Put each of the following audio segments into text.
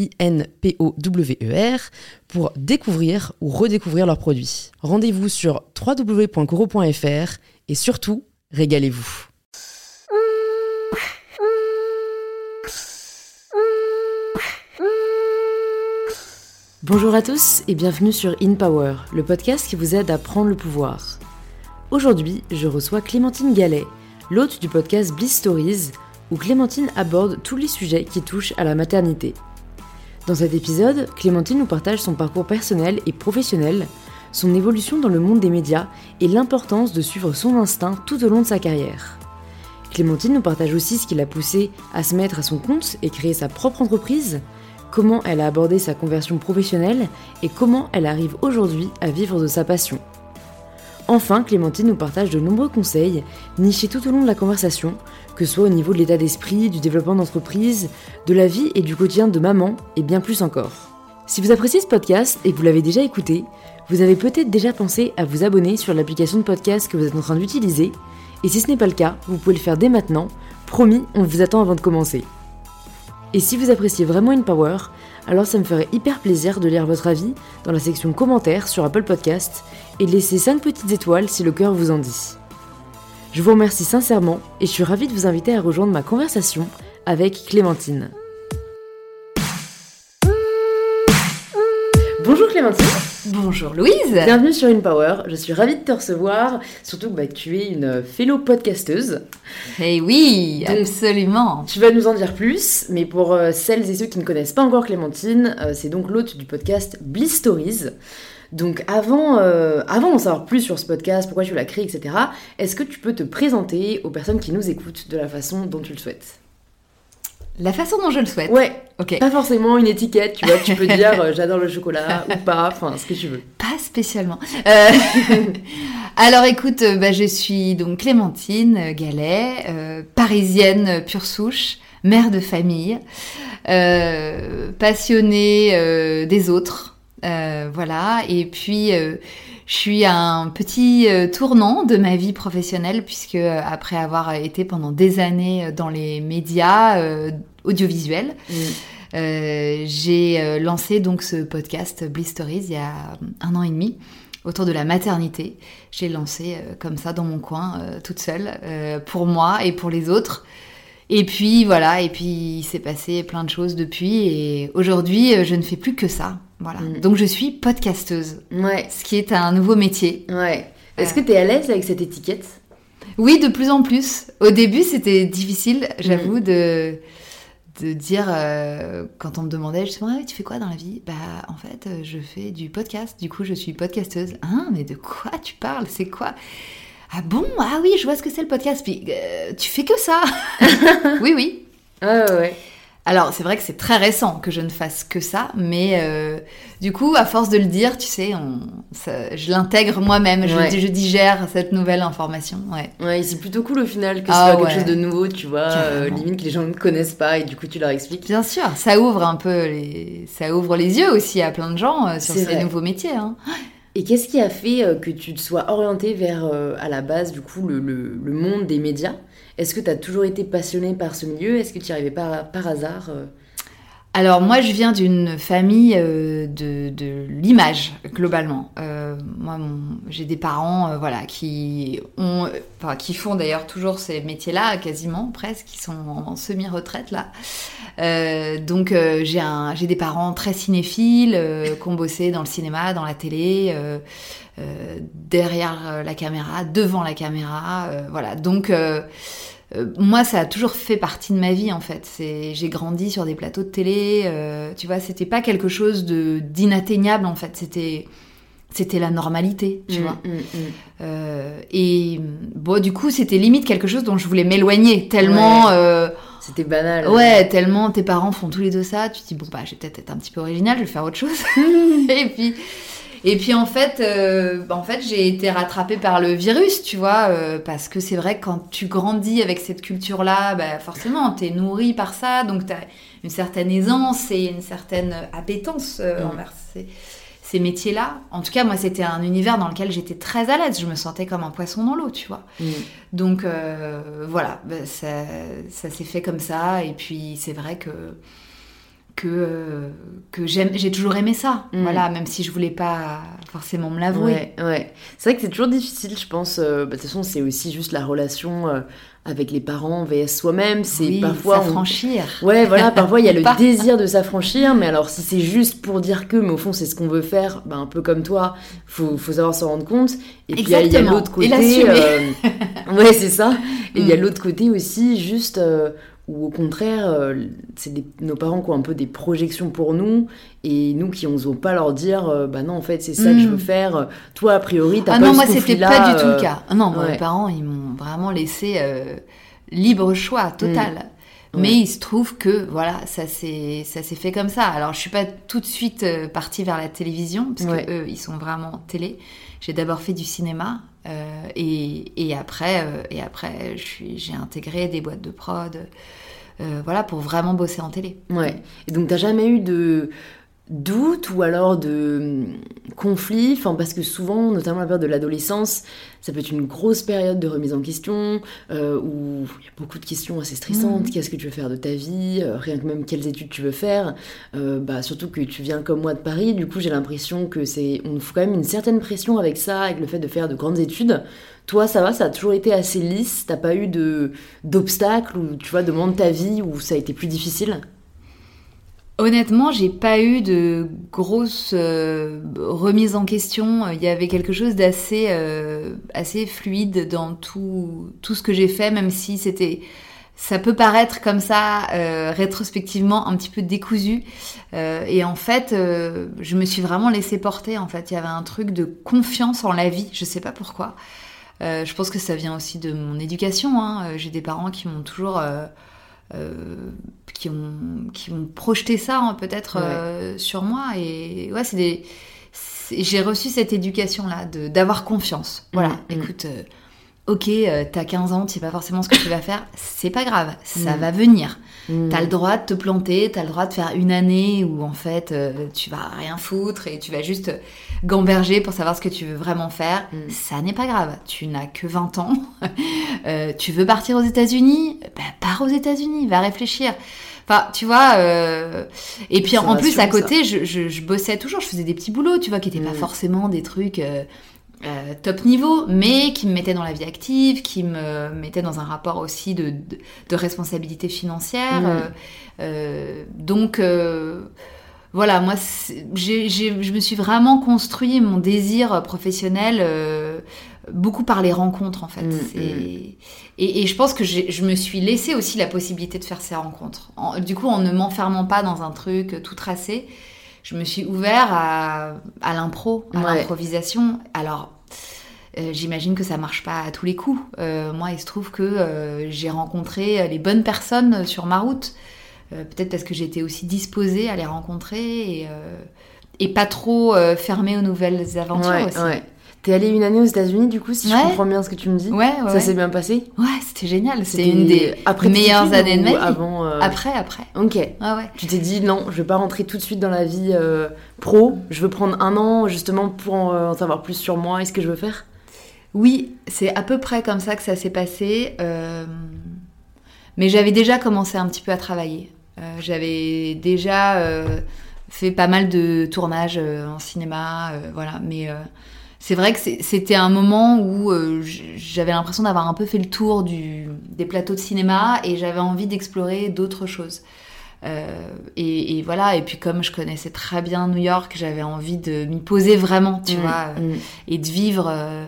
I-N-P-O-W-E-R, pour découvrir ou redécouvrir leurs produits. Rendez-vous sur www.coro.fr et surtout, régalez-vous. Bonjour à tous et bienvenue sur In Power, le podcast qui vous aide à prendre le pouvoir. Aujourd'hui, je reçois Clémentine Gallet, l'hôte du podcast Bliss Stories, où Clémentine aborde tous les sujets qui touchent à la maternité. Dans cet épisode, Clémentine nous partage son parcours personnel et professionnel, son évolution dans le monde des médias et l'importance de suivre son instinct tout au long de sa carrière. Clémentine nous partage aussi ce qui l'a poussée à se mettre à son compte et créer sa propre entreprise, comment elle a abordé sa conversion professionnelle et comment elle arrive aujourd'hui à vivre de sa passion. Enfin, Clémentine nous partage de nombreux conseils, nichés tout au long de la conversation, que ce soit au niveau de l'état d'esprit, du développement d'entreprise, de la vie et du quotidien de maman, et bien plus encore. Si vous appréciez ce podcast et que vous l'avez déjà écouté, vous avez peut-être déjà pensé à vous abonner sur l'application de podcast que vous êtes en train d'utiliser, et si ce n'est pas le cas, vous pouvez le faire dès maintenant, promis, on vous attend avant de commencer. Et si vous appréciez vraiment InPower, alors ça me ferait hyper plaisir de lire votre avis dans la section commentaires sur Apple Podcast et de laisser 5 petites étoiles si le cœur vous en dit. Je vous remercie sincèrement et je suis ravie de vous inviter à rejoindre ma conversation avec Clémentine. Bonjour Clémentine Bonjour Louise Bienvenue sur InPower, je suis ravie de te recevoir, surtout que bah, tu es une fellow podcasteuse. Eh oui, absolument Tu vas nous en dire plus, mais pour euh, celles et ceux qui ne connaissent pas encore Clémentine, euh, c'est donc l'hôte du podcast Bliss Stories. Donc avant, euh, avant d'en savoir plus sur ce podcast, pourquoi tu l'as créé, etc., est-ce que tu peux te présenter aux personnes qui nous écoutent de la façon dont tu le souhaites? La façon dont je le souhaite? Ouais, Ok. pas forcément une étiquette, tu vois, tu peux dire euh, j'adore le chocolat ou pas, enfin ce que tu veux. Pas spécialement. Euh, Alors écoute, bah, je suis donc Clémentine Gallet, euh, parisienne pure souche, mère de famille, passionnée des autres. Euh, voilà, et puis euh, je suis à un petit euh, tournant de ma vie professionnelle puisque après avoir été pendant des années dans les médias audiovisuels, euh, j'ai lancé donc ce podcast Bliss Stories il y a un an et demi autour de la maternité. J'ai lancé comme ça dans mon coin, toute seule, pour moi et pour les autres. Et puis voilà, et puis il s'est passé plein de choses depuis, et aujourd'hui je ne fais plus que ça. Voilà. Mm. Donc je suis podcasteuse, Ouais, ce qui est un nouveau métier. ouais. Est-ce que tu es à l'aise avec cette étiquette? Oui, de plus en plus. Au début, c'était difficile, j'avoue, de, de dire, euh, quand on me demandait justement, Ah, tu fais quoi dans la vie? Bah, en fait, euh, je fais du podcast. Du coup, je suis podcasteuse. Hein, mais de quoi tu parles? C'est quoi? Ah bon? Ah oui, je vois ce que c'est le podcast. Puis, euh, tu fais que ça Oui, oui. Ah ouais, ouais. Alors, c'est vrai que c'est très récent que je ne fasse que ça, mais euh, du coup, à force de le dire, tu sais, on, ça- je l'intègre moi-même, je, Ouais. je digère cette nouvelle information. Ouais. Ouais, c'est plutôt cool au final que ce Ah soit ouais. quelque chose de nouveau, tu vois, euh, limite que les gens ne connaissent pas et du coup tu leur expliques. Bien sûr, ça ouvre un peu les, ça ouvre les yeux aussi à plein de gens euh, sur ces vrai. nouveaux métiers. Hein. Et qu'est-ce qui a fait que tu te sois orienté vers, à la base, du coup, le, le- le monde des médias? Est-ce que tu as toujours été passionné par ce milieu? Est-ce que tu y arrivais par, par hasard euh? Alors moi je viens d'une famille euh, de, de l'image globalement. Euh, moi j'ai des parents voilà qui ont qui font d'ailleurs toujours ces métiers-là quasiment presque qui sont en, semi-retraite là. donc j'ai j'ai des parents très cinéphiles qui ont bossé dans le cinéma, dans la télé, derrière la caméra, devant la caméra, voilà. Donc euh, moi, ça a toujours fait partie de ma vie en fait. C'est, j'ai grandi sur des plateaux de télé. Euh, tu vois, c'était pas quelque chose de d'inatteignable en fait. C'était c'était la normalité, tu Mm, vois. mm, mm. Euh, et bon, du coup, c'était limite quelque chose dont je voulais m'éloigner tellement. Ouais. C'était banal. Ouais, tellement tes parents font tous les deux ça, tu te dis bon bah je vais peut-être être un petit peu original, je vais faire autre chose. et puis et puis en fait, euh, bah, en fait j'ai été rattrapée par le virus, tu vois, euh, parce que c'est vrai que quand tu grandis avec cette culture-là, bah, forcément t'es nourri par ça, donc t'as une certaine aisance et une certaine appétence euh, envers ces, ces métiers-là. En tout cas, moi c'était un univers dans lequel j'étais très à l'aise, je me sentais comme un poisson dans l'eau, tu vois. Mm. Donc voilà, bah, ça, ça s'est fait comme ça. Et puis c'est vrai que que, euh, que j'ai toujours aimé ça. Mm. Voilà, même si je voulais pas forcément me l'avouer. Ouais, ouais. C'est vrai que c'est toujours difficile, je pense. euh, bah, de toute façon, c'est aussi juste la relation euh, avec les parents vs soi-même. C'est Oui, parfois. on- s'affranchir. Ouais, voilà, parfois il y a le désir de s'affranchir, mais alors si c'est juste pour dire que, mais au fond c'est ce qu'on veut faire, bah, un peu comme toi, faut, faut savoir s'en rendre compte. Et puis il y a- l'autre Et côté. l'assumer. euh, ouais, c'est ça. Et il y a Mm. l'autre côté aussi, juste euh, où au contraire, euh, c'est des- nos parents qui ont un peu des projections pour nous, et nous qui n'osons pas leur dire, euh, bah non, en fait c'est ça que je Mm. veux faire. Toi, a priori, t'as Ah pas non, eu moi ce c'était conflit-là, pas du tout euh, le cas. Ah Non, moi, ouais. mes parents ils m'ont vraiment laissé euh, libre choix total. Ouais. Mais il se trouve que voilà, ça s'est ça s'est fait comme ça. Alors je suis pas tout de suite euh, partie vers la télévision parce Ouais. que eux ils sont vraiment télé. J'ai d'abord fait du cinéma euh, et, après euh, et après j'ai intégré des boîtes de prod. euh, voilà pour vraiment bosser en télé. Ouais. Et donc, t'as jamais eu de doute ou alors de hum, conflit Enfin, parce que souvent, notamment la période de l'adolescence, ça peut être une grosse période de remise en question euh, où il y a beaucoup de questions assez stressantes. Mhm. Qu'est-ce que tu veux faire de ta vie? Euh, Rien que même quelles études tu veux faire Euh, Bah, surtout que tu viens comme moi de Paris. Du coup, j'ai l'impression que c'est, on nous fout quand même une certaine pression avec ça, avec le fait de faire de grandes études. Toi, ça va, ça a toujours été assez lisse? T'as pas eu de d'obstacles ou tu vois de moments de ta vie où ça a été plus difficile? Honnêtement, j'ai pas eu de grosses euh, remises en question. Il y avait quelque chose d'assez euh, assez fluide dans tout, tout ce que j'ai fait, même si c'était ça peut paraître comme ça euh, rétrospectivement un petit peu décousu. Euh, et en fait, je me suis vraiment laissée porter. En fait, il y avait un truc de confiance en la vie. Je sais pas pourquoi. Je pense que ça vient aussi de mon éducation. hein. J'ai des parents qui m'ont toujours euh, qui ont qui ont projeté ça hein, peut-être Ouais. euh, sur moi et ouais c'est des j'ai reçu cette éducation là de d'avoir confiance voilà Mm, mm. écoute euh, ok euh, t'as 15 ans tu sais pas forcément ce que tu vas faire c'est pas grave ça Mm. va venir Mm. T'as le droit de te planter, t'as le droit de faire une année où en fait euh, tu vas rien foutre et tu vas juste gamberger pour savoir ce que tu veux vraiment faire. Mm. Ça n'est pas grave. Tu n'as que 20 ans. Euh, tu veux partir aux États-Unis? Bah, pars aux États-Unis, va réfléchir. Enfin, tu vois. euh, Et puis en plus, à côté, je, je- je bossais toujours. Je faisais des petits boulots, tu vois, qui n'étaient pas forcément des trucs. euh, euh, top niveau, mais qui me mettaient dans la vie active, qui me mettaient dans un rapport aussi de, de, de responsabilité financière. Mm. euh, euh, donc voilà, moi, je me suis vraiment construit mon désir professionnel euh, beaucoup par les rencontres en fait. Mm, Et, et je pense que je me suis laissé aussi la possibilité de faire ces rencontres. En- du coup, en ne m'enfermant pas dans un truc tout tracé, je me suis ouvert à, à l'impro, à Ouais. l'improvisation. Alors, euh, j'imagine que ça marche pas à tous les coups. Euh, moi, il se trouve que euh, j'ai rencontré les bonnes personnes sur ma route. Peut-être parce que j'étais aussi disposée à les rencontrer et, et pas trop fermée aux nouvelles aventures ouais, aussi. ouais. T'es allée une année aux États-Unis, du coup, si je Ouais. comprends bien ce que tu me dis. Ouais, ouais, Ça s'est bien passé? Ouais, c'était génial. C'est C'était une des après meilleures années de ma vie. Avant. euh, Après, après. Ok. Ouais, ouais. Tu t'es dit non, je vais pas rentrer tout de suite dans la vie euh, pro. Je veux prendre un an justement pour en, en savoir plus sur moi et ce que je veux faire? Oui, c'est à peu près comme ça que ça s'est passé. euh, Mais j'avais déjà commencé un petit peu à travailler. J'avais déjà fait pas mal de tournages en cinéma, voilà, mais c'est vrai que c'était un moment où j'avais l'impression d'avoir un peu fait le tour du, des plateaux de cinéma et j'avais envie d'explorer d'autres choses. Euh, et, voilà, et puis comme je connaissais très bien New York, j'avais envie de m'y poser vraiment, tu mm, vois, mm. et de vivre euh, euh,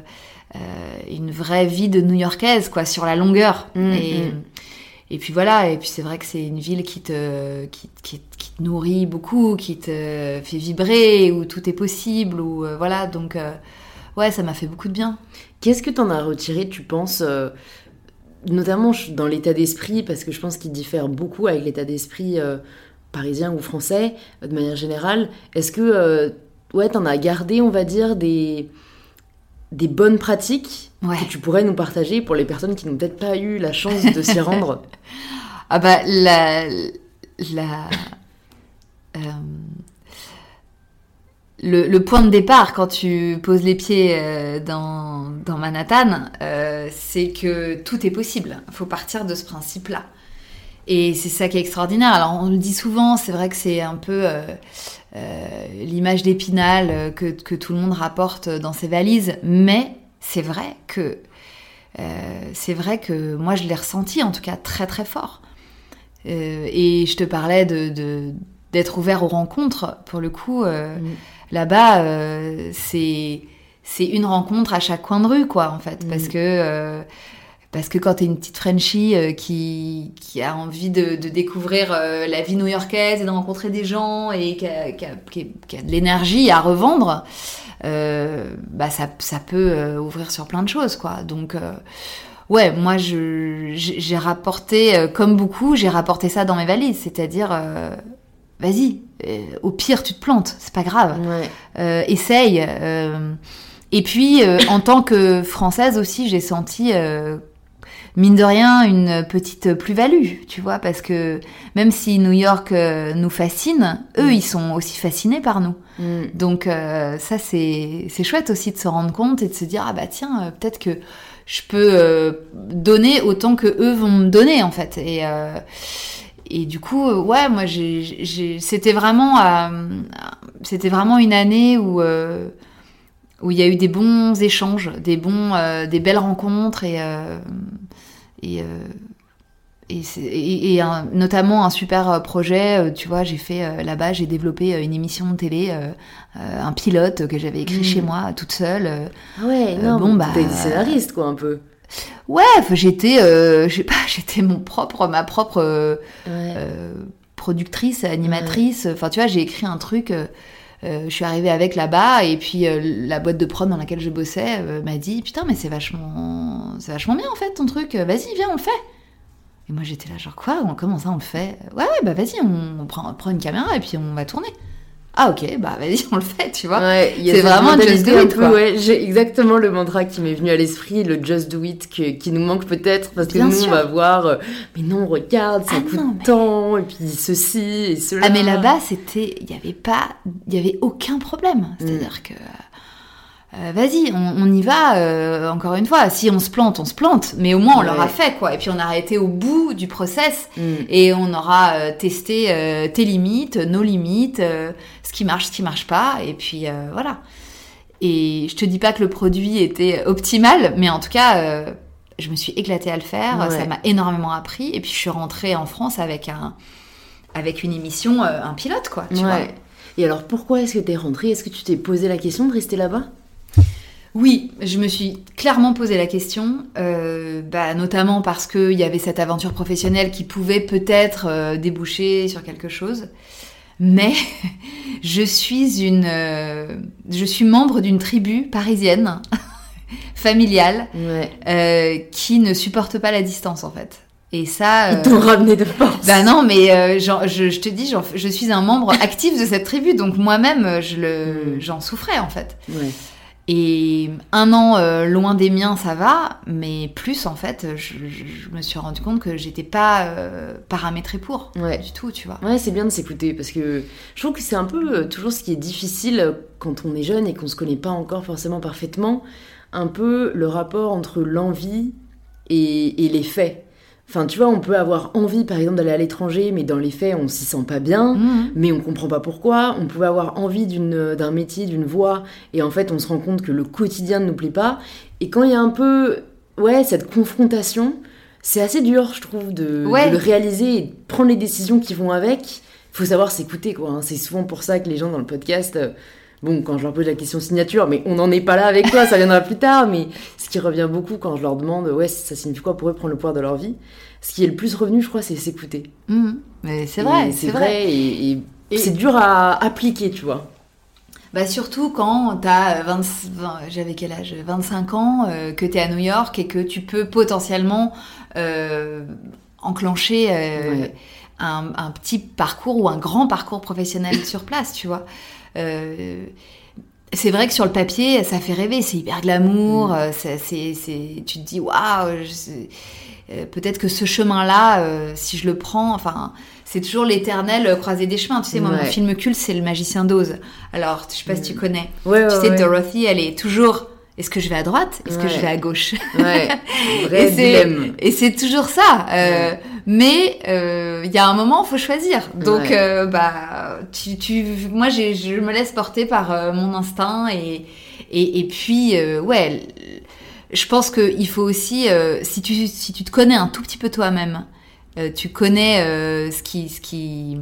une vraie vie de New-Yorkaise, quoi, sur la longueur. Mm, et, et puis voilà, et puis c'est vrai que c'est une ville qui te, qui, qui, te nourrit beaucoup, qui te fait vibrer, où tout est possible, où voilà, donc ouais, ça m'a fait beaucoup de bien. Qu'est-ce que t'en as retiré, tu penses notamment dans l'état d'esprit, parce que je pense qu'il diffère beaucoup avec l'état d'esprit euh, parisien ou français, euh, de manière générale. Est-ce que, euh, ouais, t'en as gardé, on va dire, des, des bonnes pratiques que tu pourrais nous partager pour les personnes qui n'ont peut-être pas eu la chance de s'y rendre Ah bah, la... la le, point de départ quand tu poses les pieds euh, dans, Manhattan, euh, c'est que tout est possible. Il faut partir de ce principe-là. Et c'est ça qui est extraordinaire. Alors on le dit souvent, c'est vrai que c'est un peu euh, l'image d'épinal que, tout le monde rapporte dans ses valises, mais c'est vrai que c'est vrai que moi je l'ai ressenti en tout cas très très fort. et je te parlais de d'être ouvert aux rencontres. Pour le coup, mm. Là-bas, euh, c'est c'est une rencontre à chaque coin de rue, quoi, en fait, parce mm. que euh, parce que quand t'es une petite Frenchie euh, qui, qui a envie de, de découvrir la vie new-yorkaise et de rencontrer des gens et qui a, qui a, qui a, de l'énergie à revendre, bah ça, ça peut ouvrir sur plein de choses, quoi. Donc ouais, moi j'ai rapporté, comme beaucoup, j'ai rapporté ça dans mes valises, c'est-à-dire vas-y, euh, au pire, tu te plantes, c'est pas grave. Euh, essaye. Euh. et puis, en tant que française aussi, j'ai senti mine de rien une petite plus-value, tu vois, parce que même si New York nous fascine, eux, mm. ils sont aussi fascinés par nous. Mm. Donc ça, c'est chouette aussi de se rendre compte et de se dire, ah bah tiens, peut-être que je peux donner autant que eux vont me donner, en fait. Et, et du coup, euh, ouais, moi, c'était vraiment, euh, c'était vraiment une année où euh, où il y a eu des bons échanges, des bons, des belles rencontres et et et, notamment un super projet, tu vois, j'ai fait là-bas, j'ai développé une émission de télé, un pilote que j'avais écrit chez mmh. moi toute seule. Ah ouais, non, bon, bah, t'es scénariste quoi un peu. Ouais, j'étais, euh, pas, j'étais mon propre, ma propre euh, euh, productrice, animatrice. Enfin, tu vois, j'ai écrit un truc. Je suis arrivée avec là-bas et puis la boîte de prod dans laquelle je bossais m'a dit putain mais c'est vachement c'est vachement bien en fait ton truc. Vas-y viens on le fait. Et moi j'étais là genre quoi? Comment ça on le fait? Ouais ouais bah vas-y on prend une caméra et puis on va tourner ah ok, bah vas-y, on le fait, tu vois. c'est vraiment just do it. Ouais, j'ai exactement le mantra qui m'est venu à l'esprit, le just do it qui nous manque peut-être parce que nous on va voir, euh, mais non, regarde, ça ah coûte tant et puis ceci et cela. Ah mais là-bas c'était, il y avait pas, il y avait aucun problème. C'est-à-dire mm. que euh, vas-y, on, y va, euh, encore une fois. Si on se plante, on se plante, mais au moins on l'aura fait, quoi. Et puis on a été au bout du process mm. et on aura euh, testé tes limites, nos limites, ce qui marche, ce qui marche pas, et puis voilà. Et je te dis pas que le produit était optimal, mais en tout cas, je me suis éclatée à le faire, ça m'a énormément appris, et puis je suis rentrée en France avec un, avec une émission, un pilote, quoi, tu vois. Et alors pourquoi est-ce que tu es rentrée? Est-ce que tu t'es posé la question de rester là-bas? Oui, je me suis clairement posé la question, euh, bah, notamment parce qu'il y avait cette aventure professionnelle qui pouvait peut-être euh, déboucher sur quelque chose. Mais je suis une, euh, je suis membre d'une tribu parisienne familiale qui ne supporte pas la distance en fait. Et ça. Ils t'ont ramené de force. Bah non, mais je, je, te dis, je suis un membre actif de cette tribu, donc moi-même, je le, mm. j'en souffrais en fait. Ouais. Et un an euh, loin des miens, ça va, mais plus en fait, je, me suis rendu compte que j'étais pas euh, paramétrée pour ouais. du tout, tu vois. Ouais, c'est bien de s'écouter parce que je trouve que c'est un peu euh, toujours ce qui est difficile quand on est jeune et qu'on se connaît pas encore forcément parfaitement, un peu le rapport entre l'envie et, les faits. Enfin, tu vois, on peut avoir envie, par exemple, d'aller à l'étranger, mais dans les faits, on s'y sent pas bien, Mhm. mais on comprend pas pourquoi. On pouvait avoir envie d'une- d'un métier, d'une voie, et en fait, on se rend compte que le quotidien ne nous plaît pas. Et quand il y a un peu, ouais, cette confrontation, c'est assez dur, je trouve, de, Ouais. de le réaliser et de prendre les décisions qui vont avec. faut savoir s'écouter, quoi. hein. C'est souvent pour ça que les gens dans le podcast, euh, bon, quand je leur pose la question signature, mais on n'en est pas là avec toi, ça viendra plus tard, mais ce qui revient beaucoup quand je leur demande, ouais, ça signifie quoi pour eux prendre le pouvoir de leur vie, ce qui est le plus revenu, je crois, c'est s'écouter. Mhm. Mais c'est vrai, c'est vrai, et, et Et- c'est dur à appliquer, tu vois. Bah surtout quand t'as 20, 20 j'avais quel âge? 25 ans, euh, que t'es à New York et que tu peux potentiellement euh, enclencher euh, Ouais. un, un petit parcours ou un grand parcours professionnel sur place, tu vois. Euh, c'est vrai que sur le papier, ça fait rêver, c'est hyper glamour, Mm. euh, ça- c'est, c'est, tu te dis waouh, euh, peut-être que ce chemin-là, euh, si je le prends, enfin, c'est toujours l'éternel euh, croisé des chemins. Tu sais, moi, mon film culte, c'est Le Magicien d'Oz. Alors, je sais pas si tu connais. Ouais, tu ouais, sais. Dorothy, elle est toujours. Est-ce que je vais à droite Est-ce que je vais à gauche? Ouais, vrai Et c'est-. Et c'est toujours ça. euh, Mais euh, il y a un moment, il faut choisir. Donc, Ouais. euh, bah, tu, tu, moi, je me laisse porter par euh, mon instinct et et, et puis, euh, ouais, je pense que il faut aussi, euh, si tu si tu te connais un tout petit peu toi-même, euh, tu connais euh, ce qui ce qui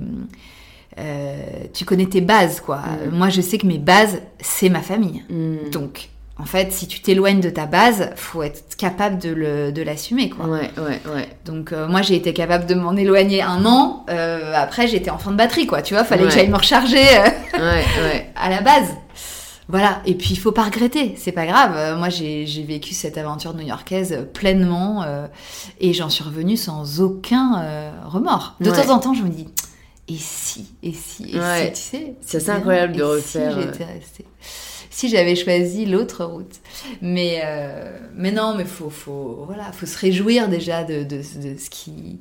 euh, tu connais tes bases, quoi. Mm. Moi, je sais que mes bases, c'est ma famille. Mm. Donc, en fait, si tu t'éloignes de ta base, faut être capable de le- de l'assumer, quoi. Ouais, ouais, ouais. Donc euh, moi j'ai été capable de m'en éloigner un an. Euh, après j'étais en fin de batterie quoi. Tu vois, fallait que j'aille me recharger euh, Ouais, ouais. à la base. Voilà. Et puis il faut pas regretter. C'est pas grave. Moi j'ai j'ai vécu cette aventure new-yorkaise pleinement euh, et j'en suis revenue sans aucun remords. De temps en temps je me dis et si et si et si tu sais. C'est assez bien. incroyable de Et refaire, Si euh. j'étais restée. Si j'avais choisi l'autre route. Mais, euh, mais non, mais faut, faut, voilà, faut se réjouir déjà de, de, de ce qui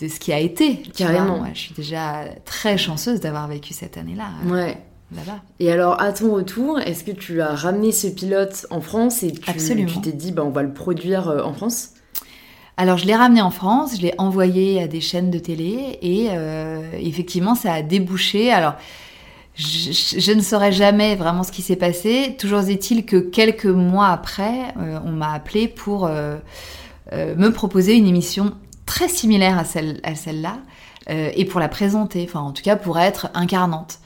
de ce qui a été. Carrément. vois. Moi, je suis déjà très chanceuse d'avoir vécu cette année-là euh, Ouais. là-bas. Et alors, à ton retour, est-ce que tu as ramené ce pilote en France et tu Absolument. tu t'es dit, bah, on va le produire euh, en France? Alors, je l'ai ramené en France, je l'ai envoyé à des chaînes de télé et euh, effectivement, ça a débouché. Alors, je, je- je ne saurais jamais vraiment ce qui s'est passé. Toujours est-il que quelques mois après, euh, on m'a appelé pour euh, euh, me proposer une émission très similaire à celle à celle-là et pour la présenter. Enfin, en tout cas, pour être incarnante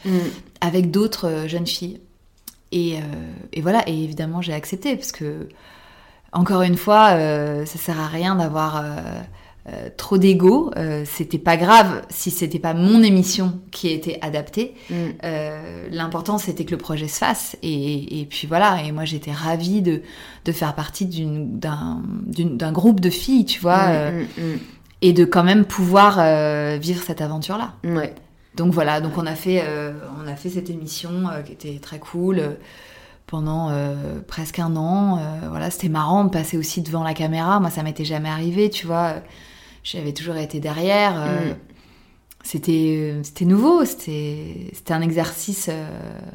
avec d'autres jeunes filles. Et, et voilà, et évidemment j'ai accepté parce que, encore une fois, ça sert à rien d'avoir euh, trop d'ego. Euh, c'était pas grave si c'était pas mon émission qui était adaptée. Mm. Euh, L'important c'était que le projet se fasse. Et, et puis voilà, et moi j'étais ravie de, de faire partie d'un groupe de filles, tu vois, euh, Mm, et de quand même pouvoir vivre cette aventure-là. mm, mm. Ouais. Donc voilà, donc on a fait, on a fait cette émission qui était très cool pendant euh, presque un an. euh, voilà, c'était marrant de passer aussi devant la caméra. Moi, ça m'était jamais arrivé, tu vois. J'avais toujours été derrière. euh, Mm. C'était, euh, c'était nouveau. C'était, c'était un exercice euh,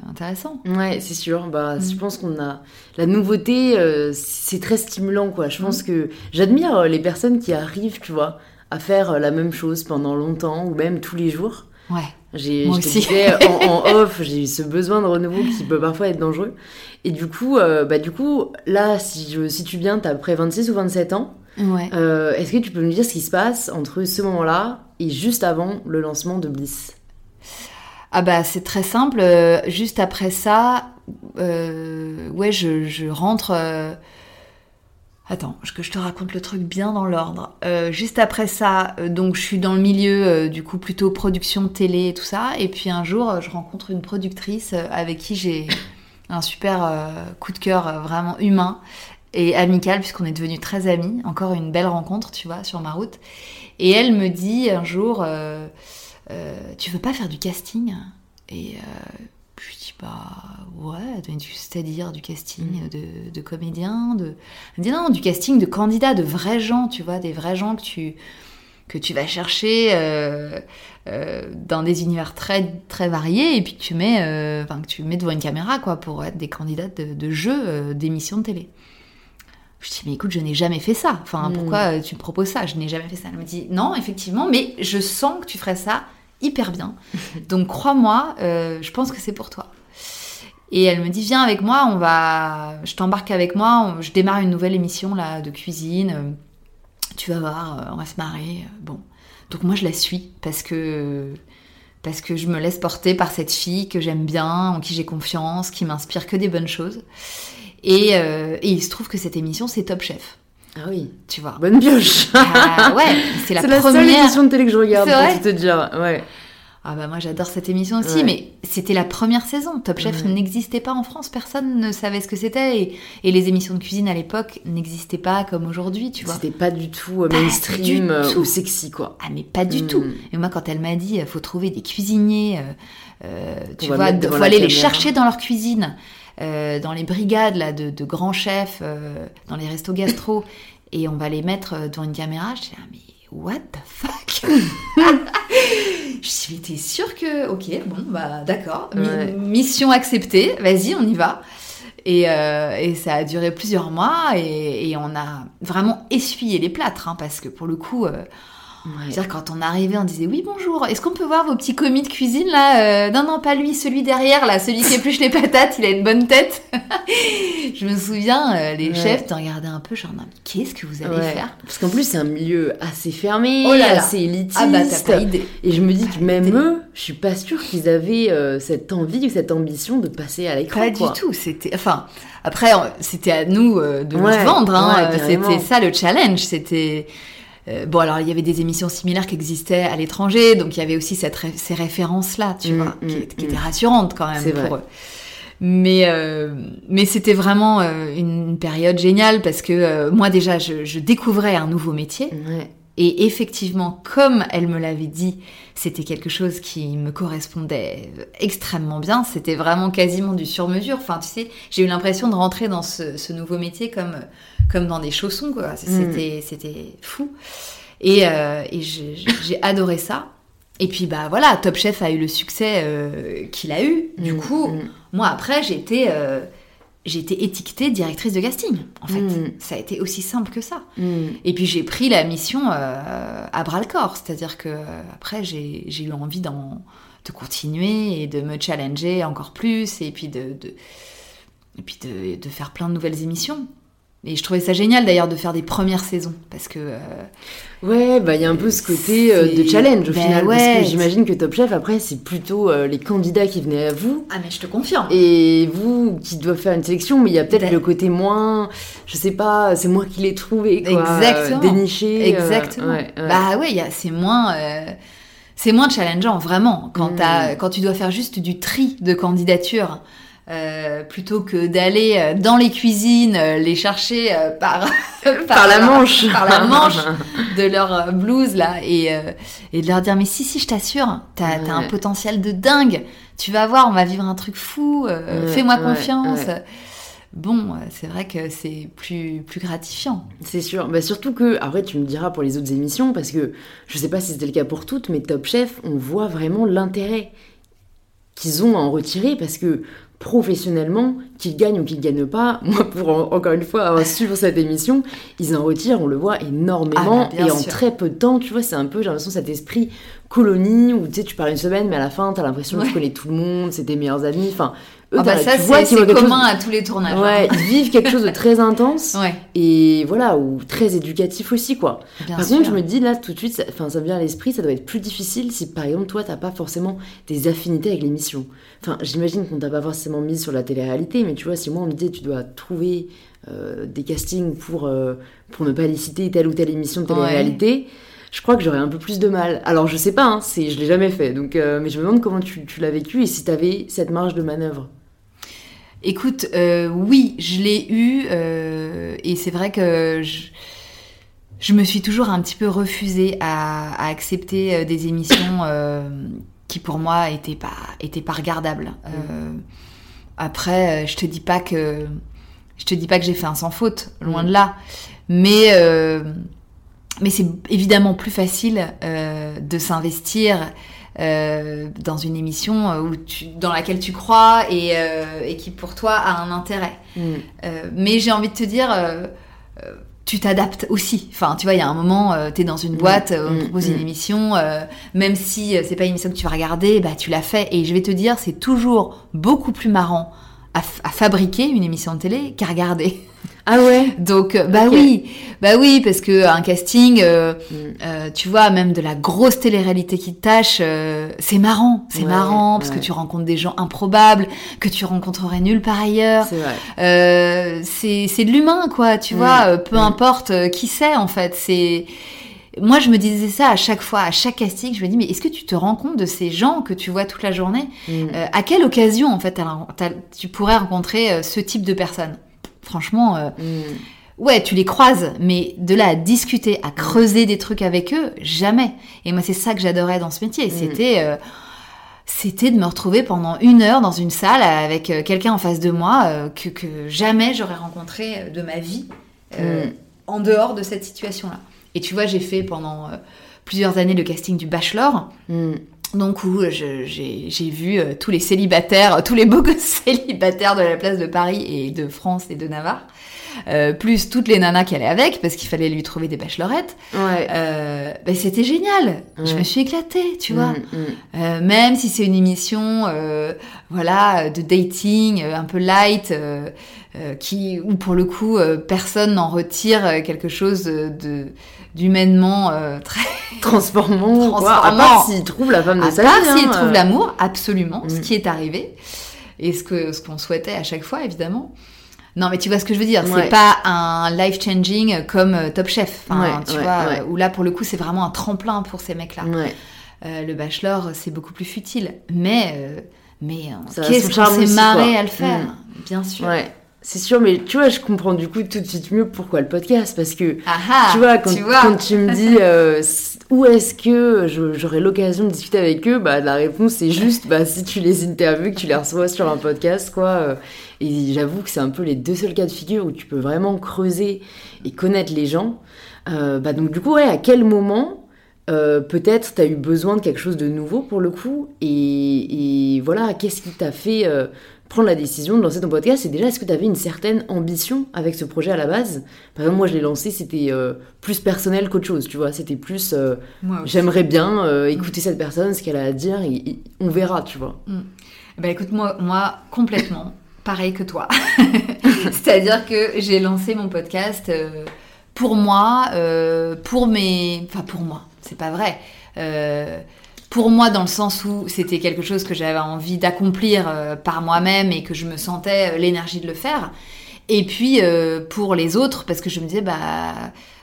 intéressant. Ouais, c'est sûr. Bah, Mm. Je pense qu'on a. La nouveauté, c'est très stimulant, quoi. Je Mm. pense que j'admire les personnes qui arrivent, tu vois, à faire la même chose pendant longtemps ou même tous les jours. Ouais. J'ai, je aussi. disais, en, en off, j'ai eu ce besoin de renouveau qui peut parfois être dangereux. Et du coup, euh, bah, du coup là, si je situe bien, t'as près 26 ou 27 ans. Ouais. Euh, est-ce que tu peux nous dire ce qui se passe entre ce moment-là et juste avant le lancement de Bliss? Ah bah c'est très simple. euh, juste après ça, euh, ouais, je, je rentre. euh, Attends, que je te raconte le truc bien dans l'ordre. Euh, juste après ça, donc je suis dans le milieu du coup plutôt production télé et tout ça. Et puis un jour, je rencontre une productrice avec qui j'ai un super coup de cœur vraiment humain et amical puisqu'on est devenus très amis. Encore une belle rencontre, tu vois, sur ma route. Et elle me dit un jour, euh, euh, tu veux pas faire du casting? Et euh, je dis bah ouais, c'est-à-dire du casting de, de comédiens, de. Elle me dit non, du casting de candidats, de vrais gens, tu vois, des vrais gens que tu que tu vas chercher euh, euh, dans des univers très très variés et puis que tu mets, euh, que tu mets devant une caméra quoi pour être des candidats de, de jeux, d'émissions de télé. Je dis, mais écoute, je n'ai jamais fait ça. Enfin, Mm. pourquoi tu me proposes ça? Je n'ai jamais fait ça. Elle me dit, non, effectivement, mais je sens que tu ferais ça hyper bien. Donc, crois-moi, euh, je pense que c'est pour toi. Et elle me dit, viens avec moi, on va, je t'embarque avec moi, on- je démarre une nouvelle émission là de cuisine. Tu vas voir, euh, on va se marrer. euh, Bon. Donc, moi, je la suis parce que parce que je me laisse porter par cette fille que j'aime bien, en qui j'ai confiance, qui m'inspire que des bonnes choses. Et, euh, et il se trouve que cette émission, c'est Top Chef, Ah oui. tu vois. Bonne pioche. Ah, ouais, c'est la la seule première. émission de télé que je regarde, pour te dire. Ouais. Ah bah moi j'adore cette émission aussi, Ouais. mais c'était la première saison. Top Chef Ouais. n'existait pas en France, personne ne savait ce que c'était et, et les émissions de cuisine à l'époque n'existaient pas comme aujourd'hui, tu vois. C'était pas du tout euh, Pas mainstream du euh, tout. ou sexy, quoi. Ah mais pas du Mm. tout. Et moi quand elle m'a dit, faut trouver des cuisiniers, euh, euh, tu vois, faut aller les chercher dans leur cuisine, euh, dans les brigades là de, de grands chefs, euh, dans les restos gastro, et on va les mettre euh, devant une caméra. Je dis ah, mais what the fuck? Je suis mais t'es sûre que ok bon bah d'accord Ouais. mission acceptée, vas-y on y va. Et, euh, et ça a duré plusieurs mois et, et on a vraiment essuyé les plâtres hein, parce que pour le coup. euh, Ouais. c'est-à-dire quand on arrivait, on disait oui bonjour, est-ce qu'on peut voir vos petits commis de cuisine là Euh, Non non pas lui, celui derrière là, celui qui épluche les patates, il a une bonne tête. je me souviens, euh, les Ouais. chefs te regardaient un peu genre qu'est-ce que vous allez Ouais. faire? Parce qu'en plus, c'est un milieu assez fermé, Oh là là. assez élitiste. Ah bah t'as pas idée. Et je me dis que même idée. eux, je suis pas sûre qu'ils avaient euh, cette envie ou cette ambition de passer à l'écran. Pas quoi. du tout, c'était enfin après c'était à nous de nous vendre, hein. c'était ça le challenge, c'était euh, bon alors il y avait des émissions similaires qui existaient à l'étranger, donc il y avait aussi cette ré- ces références là, tu Mm, vois, qui, mm, qui mm. étaient rassurantes quand même pour vrai. eux. Mais euh, mais c'était vraiment euh, une période géniale parce que euh, moi déjà je, je découvrais un nouveau métier Ouais. Et effectivement, comme elle me l'avait dit, c'était quelque chose qui me correspondait extrêmement bien. C'était vraiment quasiment du sur-mesure. Enfin, tu sais, j'ai eu l'impression de rentrer dans ce, ce nouveau métier comme, comme dans des chaussons, quoi. C'était, c'était fou. Et, euh, et j'ai adoré ça. Et puis, bah voilà, Top Chef a eu le succès euh, qu'il a eu. Du Mm, coup, mm. moi, après, été, euh, j'ai été étiquetée directrice de casting, en fait. Mm. Ça a été aussi simple que ça. Mm. Et puis j'ai pris la mission euh, à bras le corps, c'est-à-dire que après j'ai j'ai eu envie d'en de continuer et de me challenger encore plus et puis de, de- et puis de, de faire plein de nouvelles émissions. Et je trouvais ça génial d'ailleurs de faire des premières saisons parce que euh, Ouais, bah il y a un peu ce côté euh, de challenge au Ben final. ouais. Parce que j'imagine que Top Chef, après, c'est plutôt euh, les candidats qui venaient à vous. ah mais je te confirme. Et vous qui doivent faire une sélection, mais il y a peut-être Ben- le côté moins, je sais pas, c'est moi qui l'ai trouvé, quoi, Exactement. déniché. Exactement. ouais, ouais. Bah ouais, il y a- c'est moins, c'est moins challengeant vraiment quand, Mm. t'as- quand tu dois faire juste du tri de candidatures. Euh, plutôt que d'aller euh, dans les cuisines euh, les chercher par, Par la manche. par la manche de leur blouse là et, et de leur dire mais si si je t'assure t'as t'as un Ouais. potentiel de dingue tu vas voir on va vivre un truc fou Ouais, fais-moi ouais, confiance ouais. bon c'est vrai que c'est plus plus gratifiant C'est sûr. Bah, surtout que, après, tu me diras pour les autres émissions, parce que je sais pas si c'était le cas pour toutes, mais Top Chef, on voit vraiment l'intérêt qu'ils ont à en retirer, parce que professionnellement, qu'ils gagnent ou qu'ils gagnent pas, moi, pour en- encore une fois avoir suivre cette émission, ils en retirent, on le voit énormément, Ah bah, et en sûr. très peu de temps, tu vois, c'est un peu, j'ai l'impression, cet esprit colonie, où tu sais, tu parles une semaine, mais à la fin, t'as l'impression que tu connais tout le monde, c'est tes meilleurs amis, enfin, eux, Ah bah ça tu c'est chose- commun à tous les tournages hein. Ils vivent quelque chose de très intense ouais et voilà, ou très éducatif aussi, quoi. bien par sûr. contre, je me dis là tout de suite, ça, ça me vient à l'esprit, ça doit être plus difficile si par exemple toi t'as pas forcément des affinités avec l'émission. Enfin, j'imagine qu'on t'a pas forcément mise sur la télé-réalité, mais tu vois, si moi on me disait tu dois trouver euh, des castings pour, euh, pour ne pas les citer telle ou telle émission de télé-réalité. Je crois que j'aurais un peu plus de mal. Alors je sais pas, hein, c'est, je l'ai jamais fait, donc euh, mais je me demande comment tu, tu l'as vécu et si t'avais cette marge de manœuvre. Écoute, euh, oui, je l'ai eu euh, et c'est vrai que je, me suis toujours un petit peu refusée à, accepter euh, des émissions qui pour moi étaient pas étaient pas regardables. Après, je te dis pas que je te dis pas que j'ai fait un sans faute, loin de là, mais mais c'est évidemment plus facile de s'investir euh, dans une émission euh, où tu, dans laquelle tu crois et, euh, et qui pour toi a un intérêt. Mm. Euh, mais j'ai envie de te dire, tu t'adaptes aussi. Enfin, tu vois, il y a un moment, tu es dans une boîte, euh, on te propose une émission, même si c'est pas une émission que tu vas regarder, bah tu l'as fait. Et je vais te dire, c'est toujours beaucoup plus marrant à, à fabriquer une émission de télé qu'à regarder. Ah ouais. Donc euh, bah oui, bah oui parce que un casting, euh, mm. euh, tu vois même de la grosse télé-réalité qui te tâche, c'est marrant, c'est marrant parce que tu rencontres des gens improbables que tu rencontrerais nulle part ailleurs. C'est c'est de l'humain quoi, tu mm. vois. peu mm. importe qui c'est en fait, c'est moi, je me disais ça à chaque fois, à chaque casting. Je me dis, mais est-ce que tu te rends compte de ces gens que tu vois toute la journée? À quelle occasion, en fait, tu pourrais rencontrer ce type de personnes? Franchement, euh, mm. ouais, tu les croises, mais de là à discuter, à creuser des trucs avec eux, jamais. Et moi, c'est ça que j'adorais dans ce métier. Mm. C'était euh, c'était de me retrouver pendant une heure dans une salle avec euh, quelqu'un en face de moi que, jamais j'aurais rencontré de ma vie mm. en dehors de cette situation-là. Et tu vois, j'ai fait pendant plusieurs années le casting du Bachelor. Donc où j'ai vu euh, tous les célibataires, tous les beaux célibataires de la place de Paris et de France et de Navarre, euh, plus toutes les nanas qui allaient avec, parce qu'il fallait lui trouver des bachelorettes. Ouais. Euh, ben c'était génial. Je me suis éclatée, tu vois. Mm, mm. Euh, même si c'est une émission, euh, voilà, de dating, un peu light, qui où pour le coup personne n'en retire quelque chose de d'humainement très transformant, transformant. à part s'il trouve la femme de sa vie. À part s'il hein, trouve l'amour, absolument, ce mm. qui est arrivé et ce que ce qu'on souhaitait à chaque fois évidemment. Non, mais tu vois ce que je veux dire. C'est pas un life changing comme euh, Top Chef. Enfin, tu vois, où là pour le coup c'est vraiment un tremplin pour ces mecs-là. Euh, le Bachelor c'est beaucoup plus futile, mais euh, mais qu'est-ce qu'on s'est marré à le faire, mm. bien sûr. C'est sûr, mais tu vois, je comprends du coup tout de suite mieux pourquoi le podcast. Parce que, tu, vois, quand tu, me dis euh, où est-ce que j'aurai l'occasion de discuter avec eux, bah, la réponse c'est juste bah, si tu les interviews, que tu les reçois sur un podcast, quoi. Euh, et j'avoue que c'est un peu les deux seuls cas de figure où tu peux vraiment creuser et connaître les gens. Euh, bah, donc, du coup, ouais, à quel moment peut-être tu as eu besoin de quelque chose de nouveau pour le coup et, et voilà, qu'est-ce qui t'a fait prendre la décision de lancer ton podcast, c'est déjà est-ce que tu avais une certaine ambition avec ce projet à la base? Par exemple, moi je l'ai lancé, c'était euh, plus personnel qu'autre chose, tu vois. C'était plus euh, j'aimerais bien euh, écouter cette personne, ce qu'elle a à dire, et, on verra, tu vois. Bah écoute, moi, moi complètement, pareil que toi. C'est-à-dire que j'ai lancé mon podcast pour moi, pour mes. Enfin, pour moi, c'est pas vrai pour moi dans le sens où c'était quelque chose que j'avais envie d'accomplir euh, par moi-même et que je me sentais euh, l'énergie de le faire. Et puis euh, pour les autres, parce que je me disais, bah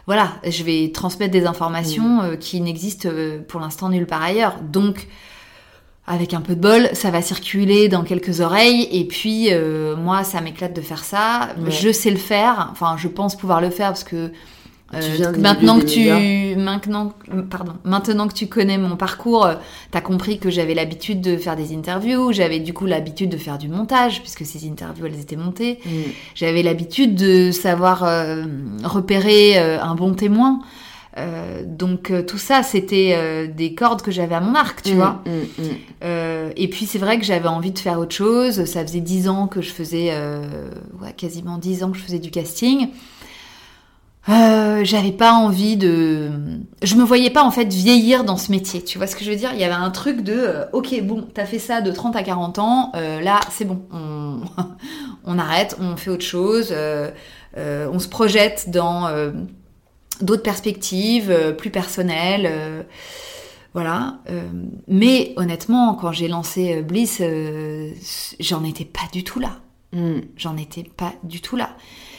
voilà, je vais transmettre des informations mmh. qui n'existent pour l'instant nulle part ailleurs. Donc, avec un peu de bol, ça va circuler dans quelques oreilles. Et puis, moi, ça m'éclate de faire ça. Je sais le faire. Enfin, je pense pouvoir le faire parce que euh, maintenant que tu maintenant pardon maintenant que tu connais mon parcours, euh, tu as compris que j'avais l'habitude de faire des interviews, j'avais du coup l'habitude de faire du montage puisque ces interviews elles étaient montées. Mm. J'avais l'habitude de savoir euh, repérer un bon témoin. donc tout ça, c'était des cordes que j'avais à mon arc, tu mm, vois. Mm, et puis c'est vrai que j'avais envie de faire autre chose. Ça faisait dix ans que je faisais, ouais, quasiment dix ans que je faisais du casting. Euh, j'avais pas envie de je me voyais pas en fait vieillir dans ce métier. Tu vois ce que je veux dire? Il y avait un truc de euh, ok bon t'as fait ça de 30 à 40 ans euh, là c'est bon. On... on, arrête on fait autre chose on se projette dans d'autres perspectives plus personnelles voilà. Mais honnêtement quand j'ai lancé Bliss j'en étais pas du tout là. Hmm. j'en étais pas du tout là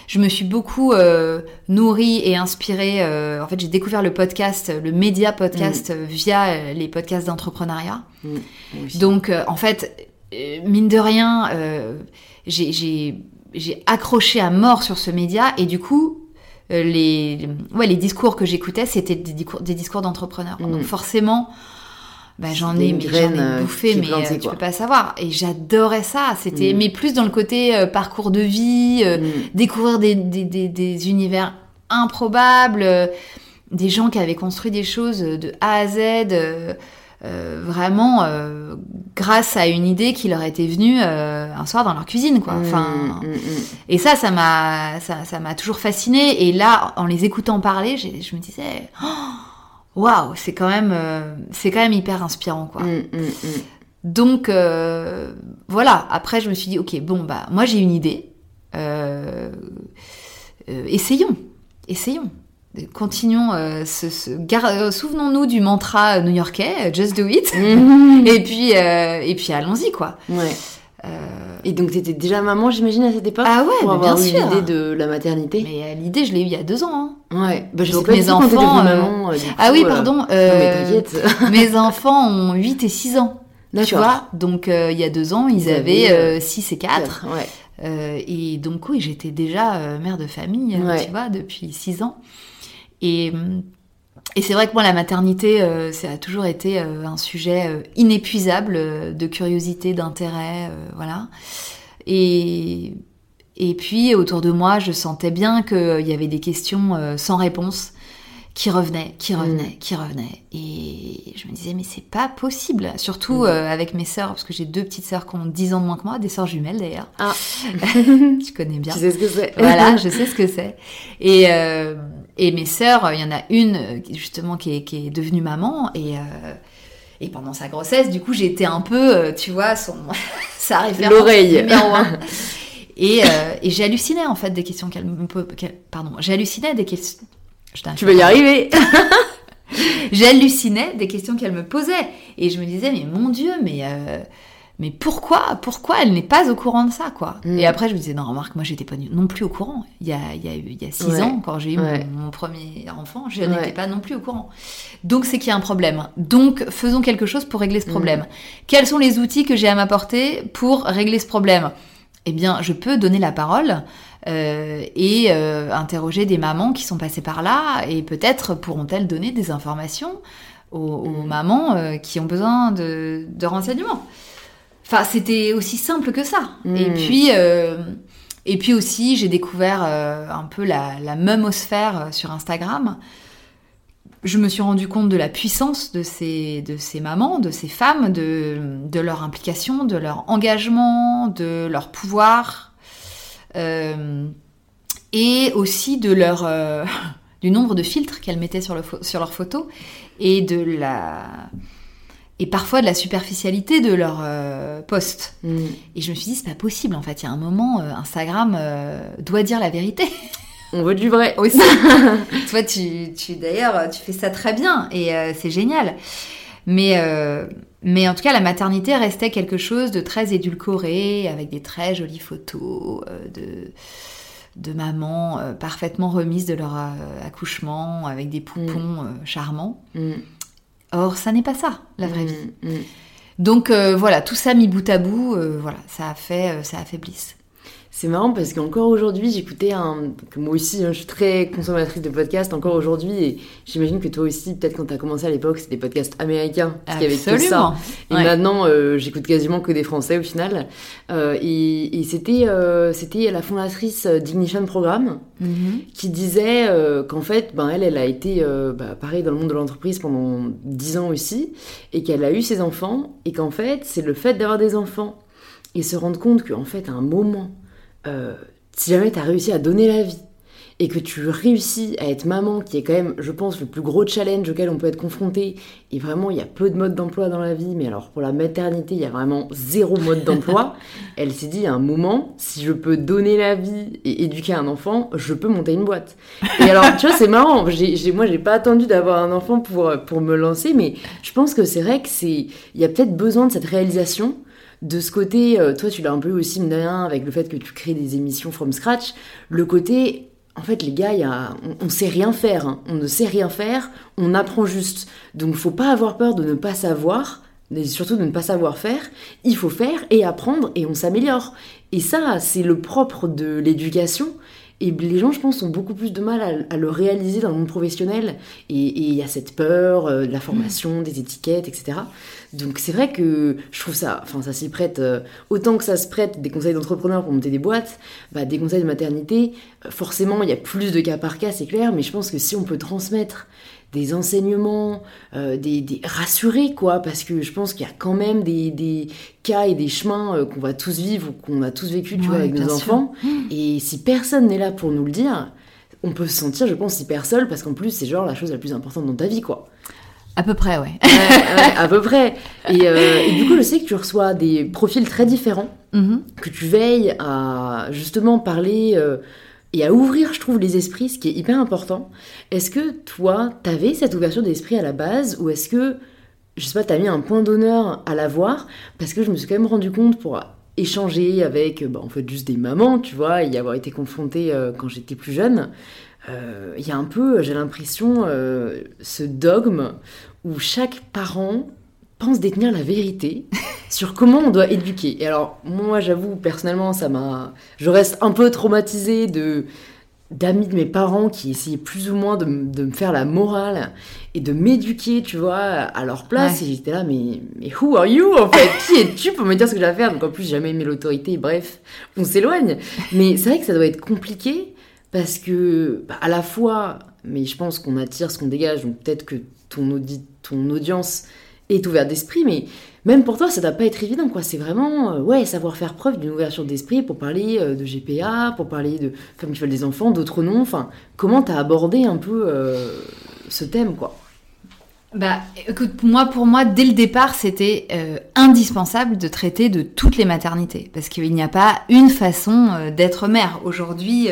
je me suis beaucoup euh, nourrie et inspirée. Euh, en fait, j'ai découvert le podcast, le média podcast, mm. via euh, les podcasts d'entrepreneuriat. Mm. Donc, en fait, mine de rien, j'ai accroché à mort sur ce média et du coup, les, ouais, les discours que j'écoutais, c'était des discours, des discours d'entrepreneurs. Donc, mm. forcément, bah, j'en ai, ai, bouffé, mais euh, tu peux pas savoir. Et j'adorais ça. C'était, mm. mais plus dans le côté euh, parcours de vie, euh, mm. découvrir des, des, des, des, univers improbables, des gens qui avaient construit des choses de A à Z. euh, vraiment euh, grâce à une idée qui leur était venue euh, un soir dans leur cuisine, quoi. Enfin, Mm, mm. et ça, ça m'a, ça, ça m'a toujours fasciné. Et là, en les écoutant parler, je me disais, Oh, waouh, c'est quand même, euh, c'est quand même hyper inspirant, quoi. Mm, mm, mm. Donc euh, voilà. Après, je me suis dit, ok, bon bah, moi j'ai une idée. Euh, essayons, essayons. Continuons. ce, ce- gar- Souvenons-nous du mantra new-yorkais, just do it. Et puis, et puis allons-y quoi. Ouais. Euh, Et donc, t'étais déjà maman, j'imagine, à cette époque Ah ouais, Pour mais avoir bien sûr. l'idée de la maternité mais euh, l'idée, je l'ai eue il y a deux ans. hein. Ouais. Bah, je Donc, sais pas mes enfants, euh, maman. euh, Ah coup, oui, euh, pardon. non, mais euh, mes enfants ont 8 et 6 ans. Tu D'accord. vois, donc euh, il y a deux ans, ils, Ils avaient avaient, 6 et 4. Ouais. Euh, et donc oui, j'étais déjà euh, mère de famille, euh, Ouais. tu vois, depuis six ans. Et, hum, et c'est vrai que moi, la maternité, euh, ça a toujours été euh, un sujet euh, inépuisable de curiosité, d'intérêt, voilà. Et, et puis autour de moi, je sentais bien qu'il y avait des questions sans réponse qui revenaient, qui revenaient, qui revenaient. Et je me disais, mais c'est pas possible. Surtout Mm. euh, avec mes sœurs, parce que j'ai deux petites sœurs qui ont 10 ans de moins que moi, des sœurs jumelles d'ailleurs. Ah. tu connais bien. Tu sais ce que c'est Voilà, je sais ce que c'est. Et, euh, et mes sœurs, il y en a une euh, justement qui est, qui est devenue maman et, euh, et pendant sa grossesse, du coup, été un peu, tu vois, son sa référence L'oreille. numéro un. Et, et j'ai halluciné en fait des questions qu'elle me pose. qu'elle- Pardon, j'ai halluciné des questions. Tu vas y arriver J'hallucinais des questions qu'elle me posait. Et je me disais, mais mon Dieu, mais, euh, mais pourquoi Pourquoi elle n'est pas au courant de ça, quoi? Mm. Et après, je me disais, non, remarque, moi, j'étais pas non plus au courant. Il y a, il y a, eu- il y a six Ouais. ans, quand j'ai eu mon- Ouais. mon, premier enfant, je Ouais. n'étais pas non plus au courant. Donc, c'est qu'il y a un problème. Donc, faisons quelque chose pour régler ce problème. Quels sont les outils que j'ai à m'apporter pour régler ce problème? Eh bien, je peux donner la parole euh, et euh, interroger des mamans qui sont passées par là et peut-être pourront-elles donner des informations aux, aux Mm. mamans euh, qui ont besoin de, de renseignements. Enfin, c'était aussi simple que ça. Mm. Et puis, et puis aussi, j'ai découvert un peu la, la memosphère euh, sur Instagram. Je me suis rendu compte de la puissance de ces, de ces mamans, de ces femmes, de, de leur implication, de leur engagement, de leur pouvoir, euh, et aussi de leur, euh, du nombre de filtres qu'elles mettaient sur, le sur leurs photos et de la et parfois de la superficialité de leurs euh, posts. Mm. Et je me suis dit, c'est pas possible en fait. Il y a un moment, euh, Instagram euh, doit dire la vérité On veut du vrai. aussi. Toi, tu, tu d'ailleurs, tu fais ça très bien et euh, c'est génial. Mais, euh, mais en tout cas, la maternité restait quelque chose de très édulcoré, avec des très jolies photos euh, de, de mamans euh, parfaitement remises de leur euh, accouchement, avec des poupons euh, charmants. Mm. Or, ça n'est pas ça, la vraie Mm, vie. mm. Donc voilà, tout ça mis bout à bout, voilà, ça a fait, ça a fait Bliss. C'est marrant parce qu'encore aujourd'hui, j'écoutais un. Moi aussi, hein, je suis très consommatrice de podcasts encore aujourd'hui et j'imagine que toi aussi, peut-être quand t'as commencé à l'époque, c'était des podcasts américains. Parce qu'il y avait que ça. Et Ouais. maintenant, euh, j'écoute quasiment que des Français au final. Euh, et et c'était euh, c'était la fondatrice d'Ignition Programme Mhm. qui disait qu'en fait, ben, elle, elle a été bah, pareil dans le monde de l'entreprise pendant 10 ans aussi, et qu'elle a eu ses enfants, et qu'en fait, c'est le fait d'avoir des enfants et se rendre compte qu'en fait, à un moment, euh, si jamais tu as réussi à donner la vie, et que tu réussis à être maman, qui est quand même, je pense, le plus gros challenge auquel on peut être confronté, et vraiment, il y a peu de modes d'emploi dans la vie, mais alors pour la maternité, il y a vraiment zéro mode d'emploi. Elle s'est dit, à un moment, si je peux donner la vie et éduquer un enfant, je peux monter une boîte. Et alors, tu vois, c'est marrant. J'ai, j'ai- moi, j'ai pas attendu d'avoir un enfant pour, pour me lancer, mais je pense que c'est vrai que c'est, il y a peut-être besoin de cette réalisation. De ce côté, euh, toi, tu l'as un peu aussi rien avec le fait que tu crées des émissions from scratch. Le côté, en fait, les gars, y a, on, on sait rien faire. hein. On ne sait rien faire. On apprend juste. Donc, faut pas avoir peur de ne pas savoir. Et surtout de ne pas savoir faire, il faut faire et apprendre et on s'améliore. Et ça, c'est le propre de l'éducation. Et les gens, je pense, ont beaucoup plus de mal à, le réaliser dans le monde professionnel. Et et il y a cette peur euh, de la formation, des étiquettes, etc. Donc c'est vrai que je trouve ça, enfin ça s'y prête, euh, autant que ça se prête des conseils d'entrepreneurs pour monter des boîtes, bah, des conseils de maternité, euh, forcément il y a plus de cas par cas, c'est clair, mais je pense que si on peut transmettre des enseignements, euh, des, des rassurer quoi, parce que je pense qu'il y a quand même des, des cas et des chemins euh, qu'on va tous vivre, qu'on a tous vécu, tu vois, avec nos sûr. enfants. Et si personne n'est là pour nous le dire, on peut se sentir, je pense, hyper seul, parce qu'en plus c'est genre la chose la plus importante dans ta vie quoi. À peu près, ouais. Ouais, ouais, à peu près. Et, euh, et du coup, je sais que tu reçois des profils très différents Mhm. que tu veilles à justement parler euh, et à ouvrir, je trouve, les esprits, ce qui est hyper important. Est-ce que toi, t'avais cette ouverture d'esprit à la base ou est-ce que, je sais pas, t'as mis un point d'honneur à l'avoir? Parce que je me suis quand même rendu compte pour échanger avec, bah, en fait, juste des mamans, tu vois, et y avoir été confrontée euh, quand j'étais plus jeune. Il y a un peu, j'ai l'impression, ce dogme où chaque parent pense détenir la vérité sur comment on doit éduquer. Et alors, moi, j'avoue, personnellement, ça m'a... Je reste un peu traumatisée de d'amis de mes parents qui essayaient plus ou moins de, de me faire la morale et de m'éduquer, tu vois, à leur place. Ouais. Et j'étais là, mais, mais who are you, en fait? Qui es-tu pour me dire ce que j'ai à faire? Donc, en plus, j'ai jamais aimé l'autorité. Bref, on s'éloigne. Mais c'est vrai que ça doit être compliqué parce que, bah, à la fois, mais je pense qu'on attire ce qu'on dégage, donc peut-être que ton, audi ton audience est ouverte d'esprit, mais même pour toi, ça doit pas être évident, quoi. C'est vraiment, euh, ouais, savoir faire preuve d'une ouverture d'esprit pour parler euh, de GPA, pour parler de femmes qui veulent des enfants, d'autres non. Enfin, comment t'as abordé un peu euh, ce thème, quoi? Bah, écoute, moi, pour moi, dès le départ, c'était indispensable de traiter de toutes les maternités, parce qu'il n'y a pas une façon d'être mère. Aujourd'hui,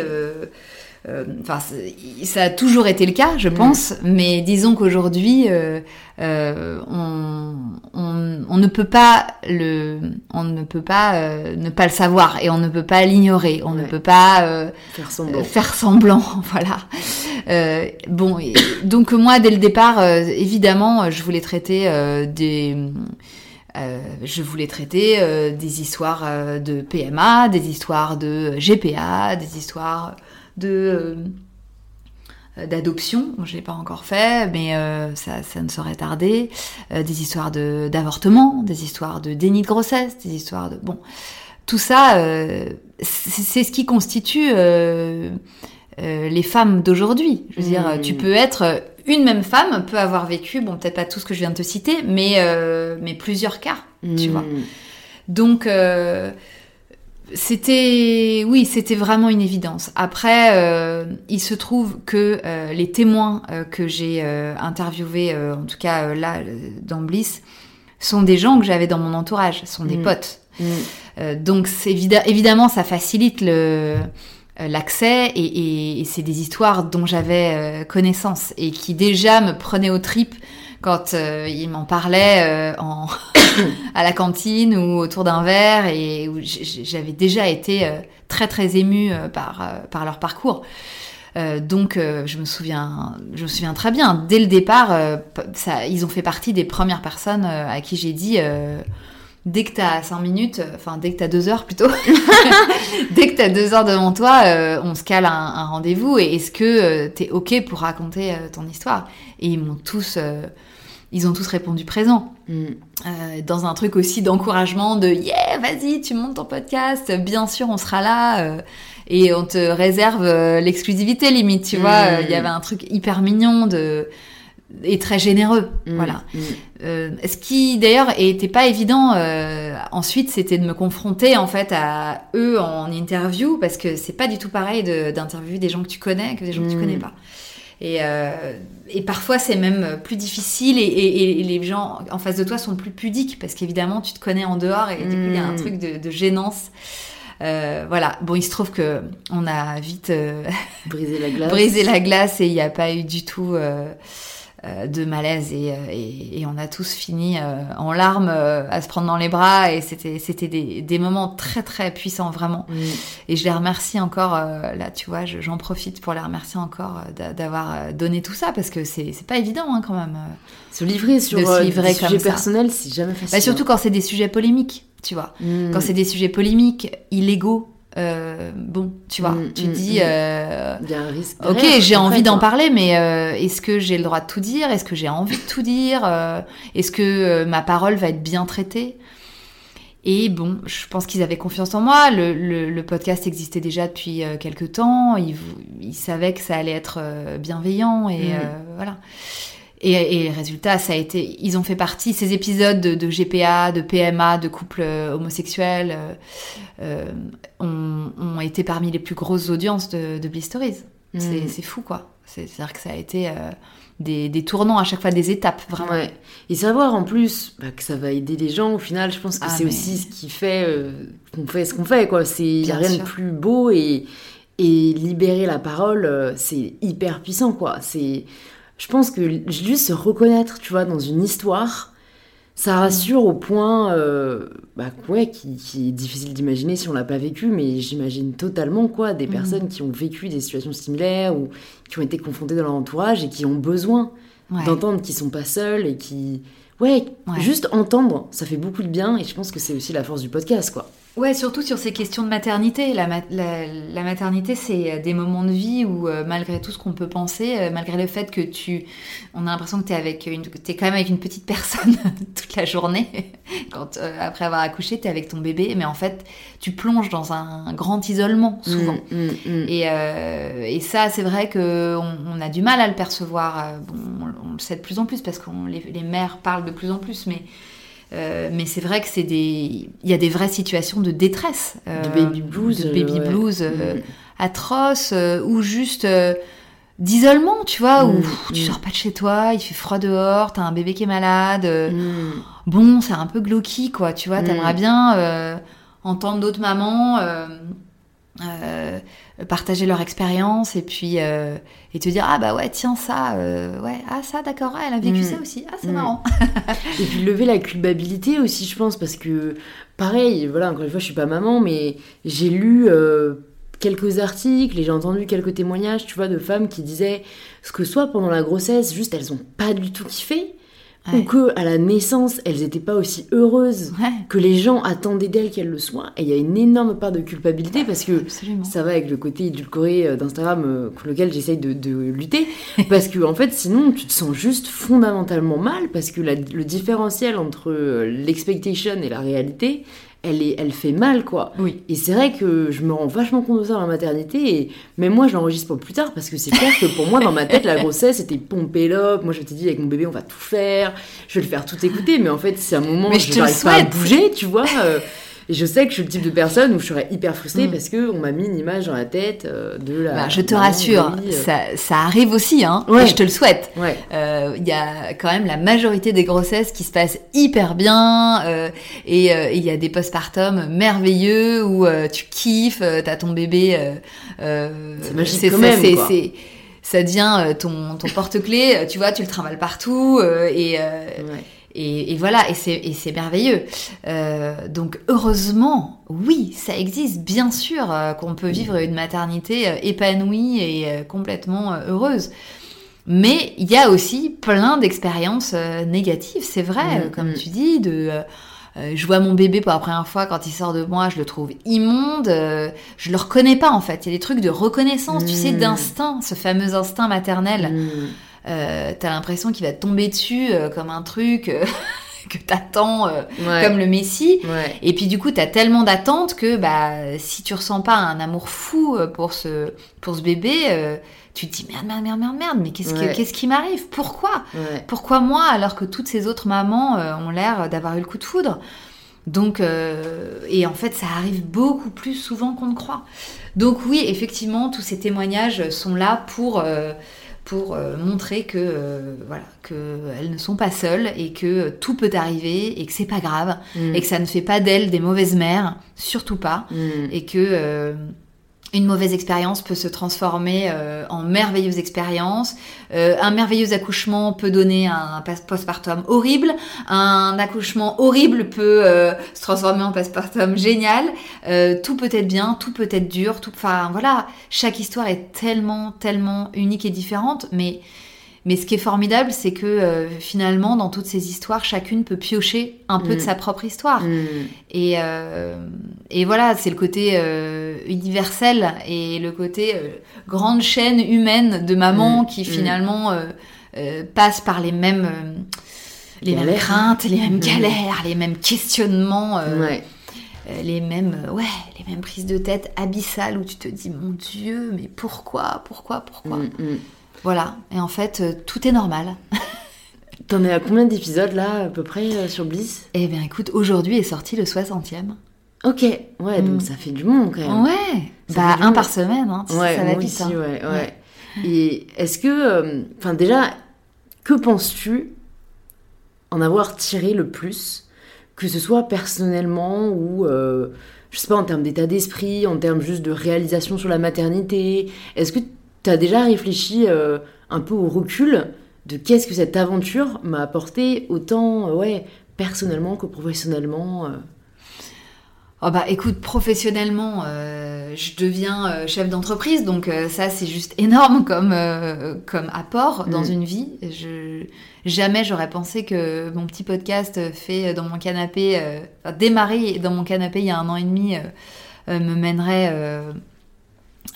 enfin, c'est- ça a toujours été le cas, je Mm. pense, mais disons qu'aujourd'hui, euh, euh, on, on, on ne peut pas le, on ne peut pas euh, ne pas le savoir et on ne peut pas l'ignorer, on ne peut pas euh, Faire euh, semblant. faire semblant, voilà. Euh, bon, et- donc moi, dès le départ, euh, évidemment, je voulais traiter euh, des... euh, je voulais traiter euh, des histoires euh, de PMA, des histoires de GPA, des histoires de euh, d'adoption. Je l'ai pas encore fait, mais euh, ça, ça ne saurait tarder. Euh, des histoires de d'avortement, des histoires de déni de grossesse, des histoires de bon. Tout ça, euh, c'est ce qui constitue les femmes d'aujourd'hui. Je veux dire, Mmh. tu peux être une même femme peut avoir vécu, bon peut-être pas tout ce que je viens de te citer, mais mais plusieurs cas. tu vois. Mm. Donc c'était oui, c'était vraiment une évidence. Après, euh, il se trouve que euh, les témoins euh, que j'ai euh, interviewés, euh, en tout cas euh, là dans Bliss, sont des gens que j'avais dans mon entourage, sont des Mm. potes. Mm. Donc évid- évidemment ça facilite le l'accès et, et- et c'est des histoires dont j'avais euh, connaissance et qui déjà me prenaient aux tripes quand euh, ils m'en parlaient euh, en à la cantine ou autour d'un verre et où j'avais déjà été euh, très très émue euh, par euh, par leur parcours. Donc je me souviens je me souviens très bien dès le départ ils ont fait partie des premières personnes à qui j'ai dit dès que t'as 5 minutes, enfin dès que t'as 2 heures plutôt, dès que t'as 2 heures devant toi, on se cale un, un rendez-vous et est-ce que t'es ok pour raconter ton histoire? Et ils m'ont tous, ils ont tous répondu présent. Mm. Euh, dans un truc aussi d'encouragement de yeah vas-y tu montes ton podcast bien sûr on sera là euh, et on te réserve euh, l'exclusivité limite tu Mm. vois Euh, il y avait un truc hyper mignon de et très généreux Mm. voilà Mm. ce qui d'ailleurs était pas évident ensuite c'était de me confronter en fait à eux en interview parce que c'est pas du tout pareil de- d'interviewer des gens que tu connais que des gens que tu Mm. connais pas et, euh, et parfois c'est même plus difficile et, et- et les gens en face de toi sont plus pudiques parce qu'évidemment tu te connais en dehors et du coup il y a un Mm. truc de, de gênance Euh, voilà bon il se trouve que on a vite euh, Briser la glace. brisé la glace et il n'y a pas eu du tout euh, de malaise et, euh, et, et on a tous fini euh, en larmes euh, à se prendre dans les bras et c'était c'était des, des moments très très puissants vraiment Mm. et je les remercie encore euh, là tu vois je- j'en profite pour les remercier encore euh, d'a- d'avoir euh, donné tout ça parce que c'est pas évident hein, quand même euh. Se livrer sur De se euh, livrer des comme sujets ça. personnels, c'est jamais facile. bah, surtout quand c'est des sujets polémiques tu vois Mm. quand c'est des sujets polémiques illégaux euh, bon tu vois Mm, tu mm, dis mm. euh, Il y a un risque. Ok, j'ai envie d'en parler, mais euh, est-ce que j'ai le droit de tout dire? Est-ce que j'ai envie de tout dire? Euh, Est-ce que euh, ma parole va être bien traitée? Et bon, je pense qu'ils avaient confiance en moi. Le, le, le podcast existait déjà depuis quelques temps. Ils, ils, savaient que ça allait être bienveillant et voilà. Et, et résultat, ça a été. Ils ont fait partie ces épisodes de, de GPA, de PMA, de couples euh, homosexuels euh, euh, ont, ont été parmi les plus grosses audiences de, de. C'est Mm. c'est fou, quoi. C'est- C'est-à-dire que ça a été euh, des, des tournants à chaque fois, des étapes, vraiment. Ouais. Et savoir en plus bah, que ça va aider les gens, au final, je pense que Ah, c'est mais- aussi ce qui fait euh, qu'on fait ce qu'on fait, quoi. C'est y a rien de plus beau et, et libérer la parole, euh, c'est hyper puissant, quoi. C'est, je pense que juste se reconnaître, tu vois, dans une histoire, ça rassure au point, euh, bah, ouais, qui, qui est difficile d'imaginer si on l'a pas vécu, mais j'imagine totalement, quoi, des Mhm. personnes qui ont vécu des situations similaires ou qui ont été confrontées dans leur entourage et qui ont besoin Ouais. d'entendre qu'ils sont pas seuls et qui ouais, Ouais. juste entendre ça fait beaucoup de bien et je pense que c'est aussi la force du podcast quoi Ouais, surtout sur ces questions de maternité. La, ma- la, la maternité, c'est euh, des moments de vie où, euh, malgré tout ce qu'on peut penser, euh, malgré le fait que tu, on a l'impression que t'es avec une, t'es quand même avec une petite personne toute la journée. Quand euh, après avoir accouché, t'es avec ton bébé, mais en fait, tu plonges dans un, grand isolement souvent. Mm, mm, mm. Et, et ça, c'est vrai que on, on a du mal à le percevoir. Bon, on, on le sait de plus en plus parce que les, les mères parlent de plus en plus, mais euh, mais c'est vrai que c'est des, il y a des vraies situations de détresse, euh, de baby blues de baby ouais. blues euh, Mm. atroces euh, ou juste euh, d'isolement, tu vois, où Mm, pff, tu mm. sors pas de chez toi, il fait froid dehors, t'as un bébé qui est malade. euh, Mm. bon, c'est un peu glauqui, quoi, tu vois, t'aimerais bien euh, entendre d'autres mamans euh, euh, partager leur expérience et puis euh, et te dire ah bah ouais tiens ça euh, ouais ah ça d'accord ah, elle a vécu Mm. ça aussi ah c'est Mm. marrant et puis lever la culpabilité aussi je pense parce que pareil voilà encore une fois je suis pas maman mais j'ai lu euh, quelques articles et j'ai entendu quelques témoignages tu vois de femmes qui disaient ce que soit pendant la grossesse juste elles ont pas du tout kiffé ou que à la naissance elles étaient pas aussi heureuses ouais que les gens attendaient d'elles qu'elles le soient. Et il y a une énorme part de culpabilité parce que absolument ça va avec le côté édulcoré euh, d'Instagram euh, contre lequel j'essaye de, de lutter. Parce que, en fait, sinon, tu te sens juste fondamentalement mal parce que la- le différentiel entre euh, l'expectation et la réalité, elle, est, elle fait mal, quoi. oui. Et c'est vrai que je me rends vachement compte de ça dans la maternité et même moi je l'enregistre pour plus tard parce que c'est clair que pour moi dans ma tête la grossesse c'était pompé l'op, moi je t'ai dit avec mon bébé on va tout faire, je vais le faire tout écouter. Mais en fait c'est un moment où je n'arrive pas à bouger tu vois euh, et je sais que je suis le type de personne où je serais hyper frustrée Mm. parce que on m'a mis une image dans la tête euh, de la... Bah, je te rassure euh. ça, ça arrive aussi hein Ouais. et je te le souhaite Ouais, Euh, il y a quand même la majorité des grossesses qui se passent hyper bien euh, et euh, il y a des postpartum merveilleux où tu kiffes, t'as ton bébé. C'est magique quand ça, même, quoi. ça devient ton, ton porte-clés, tu vois, tu le trimbales partout euh, et, euh, ouais. Et, et voilà, et c'est, merveilleux. Euh, donc heureusement, oui, ça existe, bien sûr, euh, qu'on peut vivre une maternité euh, épanouie et complètement heureuse. Mais il y a aussi plein d'expériences négatives, c'est vrai, Mm, comme mm. tu dis, de... euh, je vois mon bébé pour la première fois quand il sort de moi, je le trouve immonde, euh, je le reconnais pas en fait. Il y a des trucs de reconnaissance, tu sais, Mm. d'instinct, ce fameux instinct maternel. Euh, T'as l'impression qu'il va te tomber dessus euh, comme un truc euh, que t'attends euh, Ouais. comme le Messie. Ouais. Et puis du coup, t'as tellement d'attentes que bah si tu ressens pas un amour fou euh, pour ce pour ce bébé, euh, tu te dis merde merde merde merde merde, mais qu'est-ce Ouais. qu'est-ce qui m'arrive? Pourquoi? Pourquoi moi alors que toutes ces autres mamans euh, ont l'air d'avoir eu le coup de foudre? Donc, et en fait, ça arrive beaucoup plus souvent qu'on ne croit. Donc oui, effectivement, tous ces témoignages sont là pour pour euh, montrer que euh, voilà que elles ne sont pas seules et que tout peut arriver et que c'est pas grave Mm. et que ça ne fait pas d'elles des mauvaises mères, surtout pas, Mm. et que euh, une mauvaise expérience peut se transformer euh, en merveilleuse expérience. Euh, un merveilleux accouchement peut donner un postpartum horrible. Un accouchement horrible peut euh, se transformer en postpartum génial. Tout peut être bien, tout peut être dur. Tout, enfin voilà, chaque histoire est tellement, tellement unique et différente, mais mais ce qui est formidable, c'est que euh, finalement, dans toutes ces histoires, chacune peut piocher un peu Mm. de sa propre histoire. Mm. Et, euh, et voilà, c'est le côté euh, universel et le côté grande chaîne humaine de mamans Mm, qui mm. finalement passent par les mêmes, les mêmes craintes, les mêmes Mm. galères, les mêmes questionnements. Ouais. les mêmes, ouais, les mêmes prises de tête abyssales où tu te dis, mon Dieu, mais pourquoi, pourquoi, pourquoi? Mm, mm. Voilà. Et en fait, euh, tout est normal. T'en es à combien d'épisodes là, à peu près, euh, sur Bliss? Eh bien, écoute, aujourd'hui est sorti le 60e. Ok, ouais, donc Mm. ça fait du monde quand même. Ouais. Ça bah, fait un par semaine, hein. ça Ouais, va moi vite. aussi, hein. ouais, ouais. Ouais. Et est-ce que, euh, enfin déjà, que penses-tu en avoir tiré le plus, que ce soit personnellement ou, euh, je sais pas, en termes d'état d'esprit, en termes juste de réalisation sur la maternité? Est-ce que tu as déjà réfléchi euh, un peu au recul de qu'est-ce que cette aventure m'a apporté autant, euh, ouais, personnellement que professionnellement Oh bah écoute, professionnellement, euh, je deviens euh, chef d'entreprise, donc euh, ça c'est juste énorme comme, comme apport dans Mm. une vie. Je, jamais j'aurais pensé que mon petit podcast fait dans mon canapé, enfin, démarrer dans mon canapé il y a un an et demi, me mènerait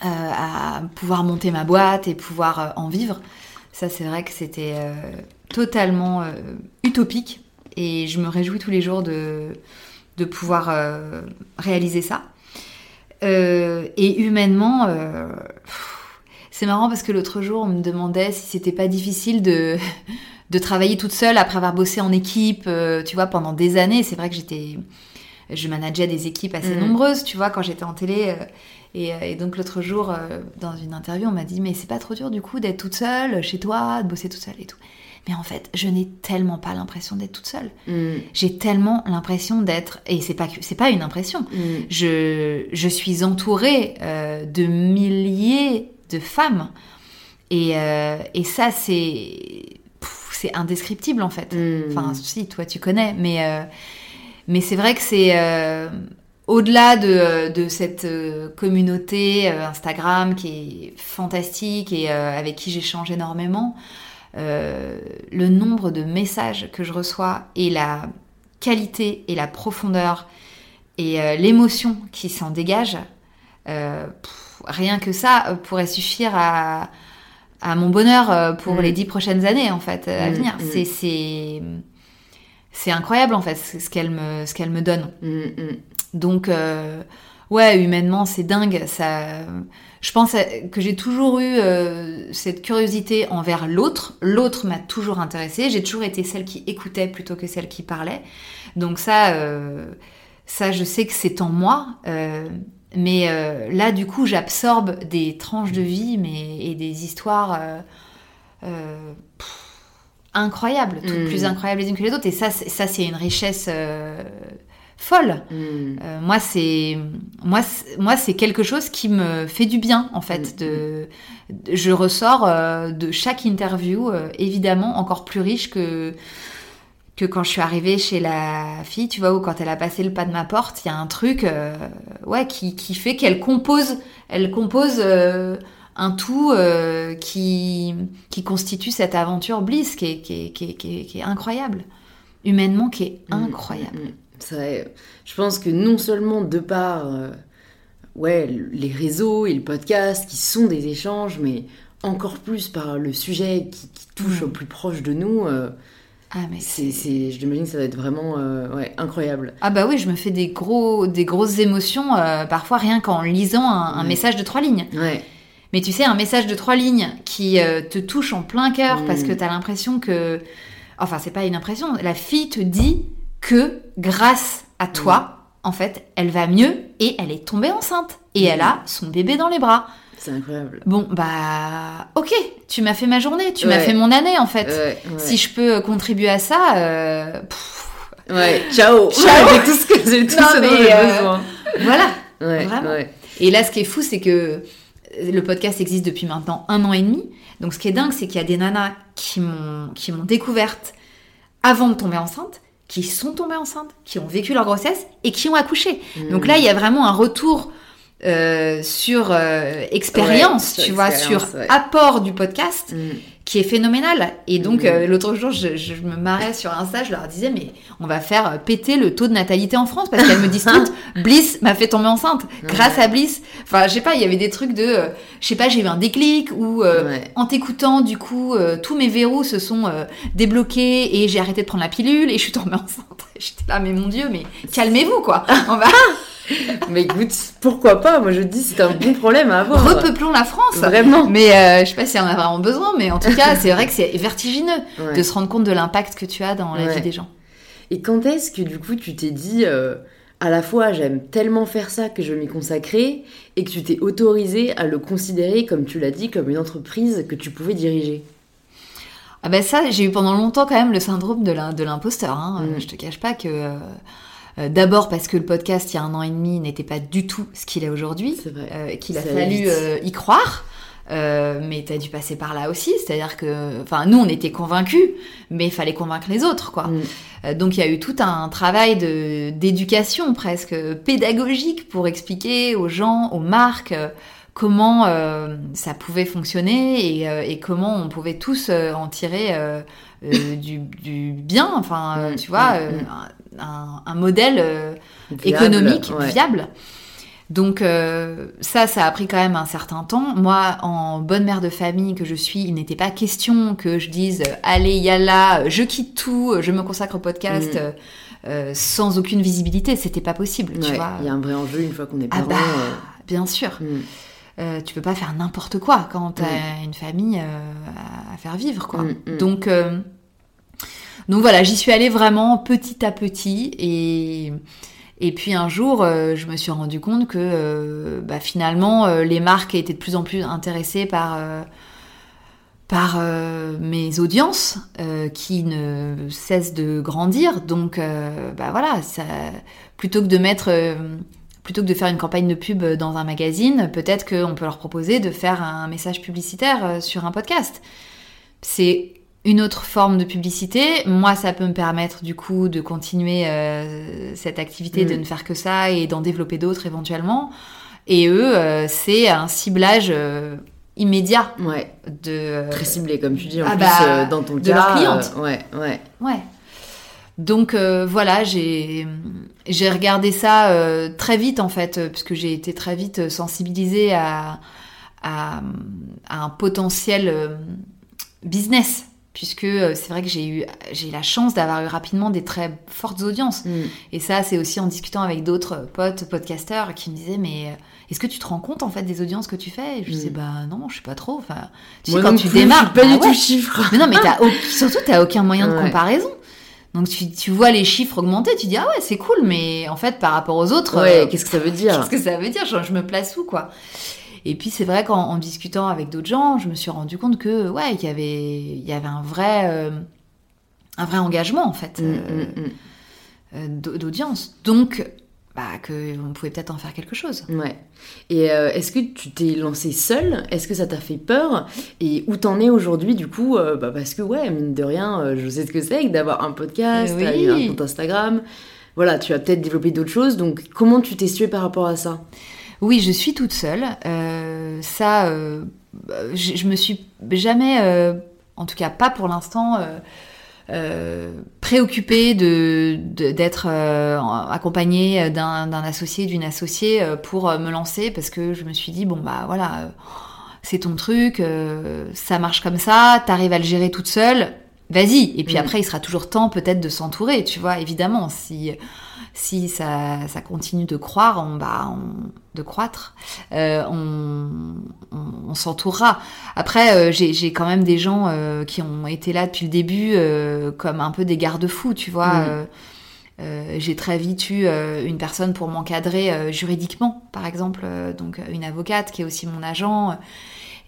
à pouvoir monter ma boîte et pouvoir euh, en vivre. Ça c'est vrai que c'était euh, totalement euh, utopique et je me réjouis tous les jours de de pouvoir euh, réaliser ça. Euh, et humainement, euh, c'est marrant parce que l'autre jour, on me demandait si c'était pas difficile de, de travailler toute seule après avoir bossé en équipe, euh, tu vois, pendant des années. C'est vrai que j'étais, je manageais des équipes assez Mhm. nombreuses, tu vois, quand j'étais en télé. Euh, et, et donc l'autre jour, euh, dans une interview, on m'a dit, mais c'est pas trop dur du coup d'être toute seule chez toi, de bosser toute seule et tout. Mais en fait, je n'ai tellement pas l'impression d'être toute seule. Mm, j'ai tellement l'impression d'être et c'est pas c'est pas une impression. Mm, je, je suis entourée euh, de milliers de femmes. Et, euh, et ça c'est indescriptible en fait. Mm. enfin si toi tu connais mais euh, mais c'est vrai que c'est au-delà de, de cette euh, communauté euh, Instagram qui est fantastique et euh, avec qui j'échange énormément, euh, le nombre de messages que je reçois et la qualité et la profondeur et euh, l'émotion qui s'en dégage, euh, pff, rien que ça euh, pourrait suffire à, à mon bonheur euh, pour Mm. les dix prochaines années en fait à Mm, venir. mm. C'est incroyable en fait ce ce qu'elle me ce qu'elle me donne. Donc, euh, ouais, humainement, c'est dingue. Ça, je pense que j'ai toujours eu euh, cette curiosité envers l'autre. L'autre m'a toujours intéressée. J'ai toujours été celle qui écoutait plutôt que celle qui parlait. Donc ça, euh, ça, je sais que c'est en moi. Mais là, du coup, j'absorbe des tranches de vie, mais et des histoires. pff, incroyables, toutes Mm. plus incroyables les unes que les autres. Et ça, c'est- ça c'est une richesse folle. Mm. Euh, moi, c'est moi, c'est- moi, c'est quelque chose qui me fait du bien en fait. Mm, De, de- je ressors euh, de chaque interview euh, évidemment encore plus riche que que quand je suis arrivée chez la fille, tu vois, ou quand elle a passé le pas de ma porte, il y a un truc, ouais, qui, qui fait qu'elle compose, elle compose un tout euh, qui qui constitue cette aventure Bliss, qui est, qui est, qui est, qui est- incroyable, humainement, qui est Mm, incroyable. Je pense que non seulement de par euh, ouais, les réseaux et le podcast qui sont des échanges, mais encore plus par le sujet qui, qui touche Mm. au plus proche de nous, euh, Ah mais c'est, c'est, je l'imagine que ça va être vraiment euh, ouais, incroyable. Ah bah oui, je me fais des gros, des grosses émotions euh, parfois rien qu'en lisant un, un Ouais. message de trois lignes. Ouais. Mais tu sais, un message de trois lignes qui euh, te touche en plein cœur Mm. parce que t'as l'impression que, enfin c'est pas une impression, la fille te dit que grâce à toi, en fait, elle va mieux et elle est tombée enceinte et elle a son bébé dans les bras. C'est incroyable. Bon bah ok, tu m'as fait ma journée, tu m'as fait mon année en fait. Ouais, ouais. Si je peux contribuer à ça, euh, pff, Ouais, ciao. Ciao. J'ai tout ce que j'ai tout Non, ce dont j'ai euh, besoin. voilà. Vraiment. Et là, ce qui est fou, c'est que le podcast existe depuis maintenant un an et demi. Donc, ce qui est dingue, c'est qu'il y a des nanas qui m'ont qui m'ont découverte avant de tomber enceinte, qui sont tombées enceintes, qui ont vécu leur grossesse et qui ont accouché. Mm. Donc là, il y a vraiment un retour euh, sur euh, expérience, Ouais, sur tu vois, expérience, sur ouais. apport du podcast Mm. Qui est phénoménal. Et donc, euh, l'autre jour, je, je me marrais sur Insta, je leur disais, mais on va faire euh, péter le taux de natalité en France parce qu'elles me disent toutes, Bliss m'a fait tomber enceinte grâce à Bliss. Enfin, je sais pas, il y avait des trucs de, euh, je sais pas, j'ai eu un déclic ou euh, Ouais. en t'écoutant, du coup, euh, tous mes verrous se sont euh, débloqués et j'ai arrêté de prendre la pilule et je suis tombée enceinte. J'étais là, mais mon Dieu, mais calmez-vous, quoi. On va... mais écoute, pourquoi pas Moi, je te dis, c'est un bon problème à avoir. Repeuplons la France. Vraiment. Mais euh, je sais pas si on a vraiment besoin, mais en tout cas, c'est vrai que c'est vertigineux de se rendre compte de l'impact que tu as dans la vie des gens. Et quand est-ce que, du coup, tu t'es dit... Euh, à la fois j'aime tellement faire ça que je m'y consacrer et que tu t'es autorisé à le considérer, comme tu l'as dit, comme une entreprise que tu pouvais diriger? Ah ben ça, j'ai eu pendant longtemps quand même le syndrome de l'imposteur. Hein. Mm. Je te cache pas que... Euh, d'abord parce que le podcast, il y a un an et demi, n'était pas du tout ce qu'il est aujourd'hui. Euh, qu'il a fallu euh, y croire. Euh, mais tu as dû passer par là aussi, c'est-à-dire que, enfin, nous on était convaincus, mais il fallait convaincre les autres, quoi. Mm. Euh, donc il y a eu tout un travail de d'éducation presque pédagogique pour expliquer aux gens, aux marques euh, comment ça pouvait fonctionner et, et, comment on pouvait tous en tirer du, du, bien, enfin, mm. tu vois, mm. Un, un, modèle économique viable. Donc euh, ça, ça a pris quand même un certain temps. Moi, en bonne mère de famille que je suis, il n'était pas question que je dise allez, yalla, je quitte tout, je me consacre au podcast. Mm. Euh, sans aucune visibilité, c'était pas possible, tu vois. Il y a un vrai enjeu une fois qu'on est ah parent. bah, Bien sûr. Mm. tu peux pas faire n'importe quoi quand tu as mm. une famille à faire vivre, quoi. Donc, donc voilà, j'y suis allée vraiment petit à petit et puis un jour, euh, je me suis rendu compte que euh, bah, finalement, euh, les marques étaient de plus en plus intéressées par, mes audiences qui ne cessent de grandir. Donc, bah voilà, plutôt que de mettre, plutôt que de faire une campagne de pub dans un magazine, peut-être qu'on peut leur proposer de faire un message publicitaire sur un podcast. C'est une autre forme de publicité. Moi, ça peut me permettre du coup de continuer euh, cette activité, de mm. ne faire que ça et d'en développer d'autres éventuellement. Et eux, euh, c'est un ciblage euh, immédiat. Ouais. De, Très ciblé, comme tu dis, en ah plus, bah, dans ton de cas. De leur cliente. ouais, ouais. Ouais. Donc voilà, j'ai j'ai regardé ça très vite en fait, puisque j'ai été très vite sensibilisée à, à, à un potentiel business puisque euh, c'est vrai que j'ai eu j'ai la chance d'avoir eu rapidement des très fortes audiences. Mm. et ça c'est aussi en discutant avec d'autres potes podcasteurs qui me disaient mais euh, est-ce que tu te rends compte en fait des audiences que tu fais? Et je disais mm. bah non je sais pas trop. Enfin tu sais quand tu démarres pas bah du tout chiffre. Mais non mais as surtout t'as aucun moyen de comparaison. Donc tu, tu, vois les chiffres augmenter, tu dis ah ouais c'est cool, mais en fait par rapport aux autres, ouais, euh, qu'est-ce que ça veut dire? Qu'est-ce que ça veut dire? Je me place où quoi? Et puis c'est vrai qu'en discutant avec d'autres gens, je me suis rendu compte que ouais, qu'il y avait, il y avait un vrai, euh, un vrai engagement en fait mm, euh, mm, mm. Euh, d'audience. Donc bah, qu'on pouvait peut-être en faire quelque chose. Ouais. Et est-ce que tu t'es lancé seule? Est-ce que ça t'a fait peur? Et où t'en es aujourd'hui du coup bah, Parce que ouais, mine de rien, je sais ce que c'est d'avoir un podcast, un compte Instagram. Voilà, tu as peut-être développé d'autres choses. Donc comment tu t'es située par rapport à ça? Oui, je suis toute seule. Euh, ça, euh, je, je, me suis jamais, euh, en tout cas pas pour l'instant, préoccupée de d'être accompagnée d'un associé, d'une associée pour me lancer parce que je me suis dit bon bah voilà, c'est ton truc, ça marche comme ça, t'arrives à le gérer toute seule, vas-y. Et puis mm. après, il sera toujours temps peut-être de s'entourer, tu vois, évidemment si si ça, ça, continue de croire, on, bah, de croître, euh, on, on, s'entourera. Après, euh, j'ai quand même des gens euh, qui ont été là depuis le début comme un peu des garde-fous, tu vois. Mm. j'ai très vite eu une personne pour m'encadrer juridiquement, par exemple, donc une avocate qui est aussi mon agent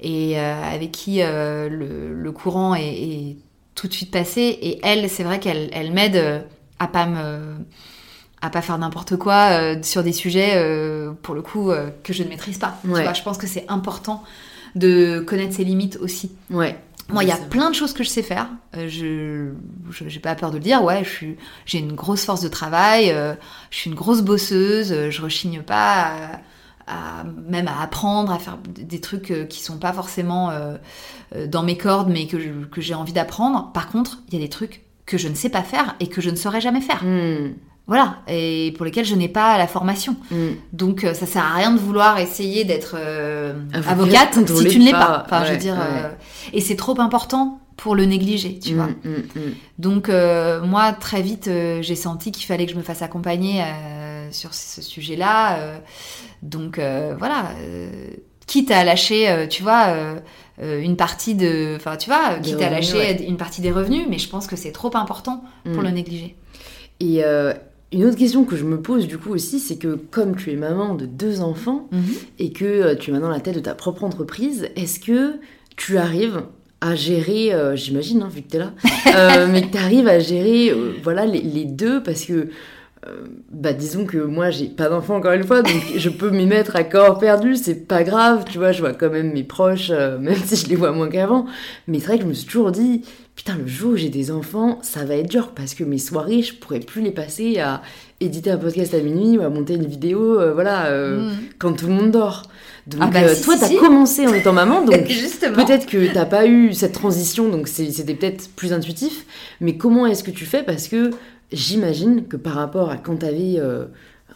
et avec qui le, le, courant est, est, tout de suite passé. Et elle, c'est vrai qu'elle elle, m'aide à pas me à pas faire n'importe quoi euh, sur des sujets euh, pour le coup euh, que je ne maîtrise pas. Tu vois, je pense que c'est important de connaître ses limites aussi. Ouais. Moi, il y a plein de choses que je sais faire. je j'ai pas peur de le dire. Ouais, j'ai une grosse force de travail. je suis une grosse bosseuse. je rechigne pas à, même à apprendre à faire des trucs qui sont pas forcément dans mes cordes, mais que que j'ai envie d'apprendre. Par contre, il y a des trucs que je ne sais pas faire et que je ne saurais jamais faire. Hmm. Voilà, et pour lesquels je n'ai pas la formation. Mm. Donc ça sert à rien de vouloir essayer d'être Avocate avocate quand on si tu ne l'es pas. pas. Enfin, je veux dire, ouais. euh, et c'est trop important pour le négliger, tu vois. Mm, mm, mm. Donc euh, moi très vite euh, j'ai senti qu'il fallait que je me fasse accompagner euh, sur ce sujet-là. euh, donc euh, voilà, euh, quitte à lâcher, euh, tu vois, euh, euh, une partie de, enfin tu vois, Des quitte à revenus, lâcher ouais. une partie des revenus, mais je pense que c'est trop important pour le négliger. Et euh, une autre question que je me pose du coup aussi, c'est que comme tu es maman de deux enfants et que euh, tu es maintenant la tête de ta propre entreprise, est-ce que tu arrives à gérer, euh, j'imagine, hein, vu que tu es là, euh, mais que tu arrives à gérer euh, voilà, les, les deux parce que. bah disons que moi j'ai pas d'enfant encore une fois donc je peux m'y mettre à corps perdu c'est pas grave tu vois je vois quand même mes proches euh, même si je les vois moins qu'avant mais c'est vrai que je me suis toujours dit putain le jour où j'ai des enfants ça va être dur parce que mes soirées je pourrais plus les passer à éditer un podcast à minuit ou à monter une vidéo euh, voilà euh, Mm. quand tout le monde dort donc Ah bah euh, si, toi si, t'as si. commencé en étant maman donc. Peut-être que t'as pas eu cette transition, donc c'était peut-être plus intuitif, mais comment est-ce que tu fais? Parce que j'imagine que par rapport à quand t'avais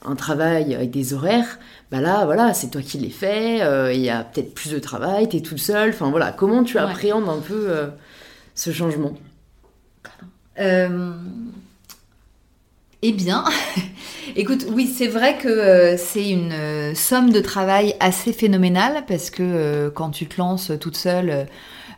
un travail avec des horaires, bah là, voilà, c'est toi qui les fais, il y a peut-être plus de travail, t'es toute seule, enfin voilà, comment tu Ouais. appréhendes un peu ce changement. Euh, Eh bien, écoute, oui, c'est vrai que euh, c'est une euh, somme de travail assez phénoménale parce que quand tu te lances toute seule,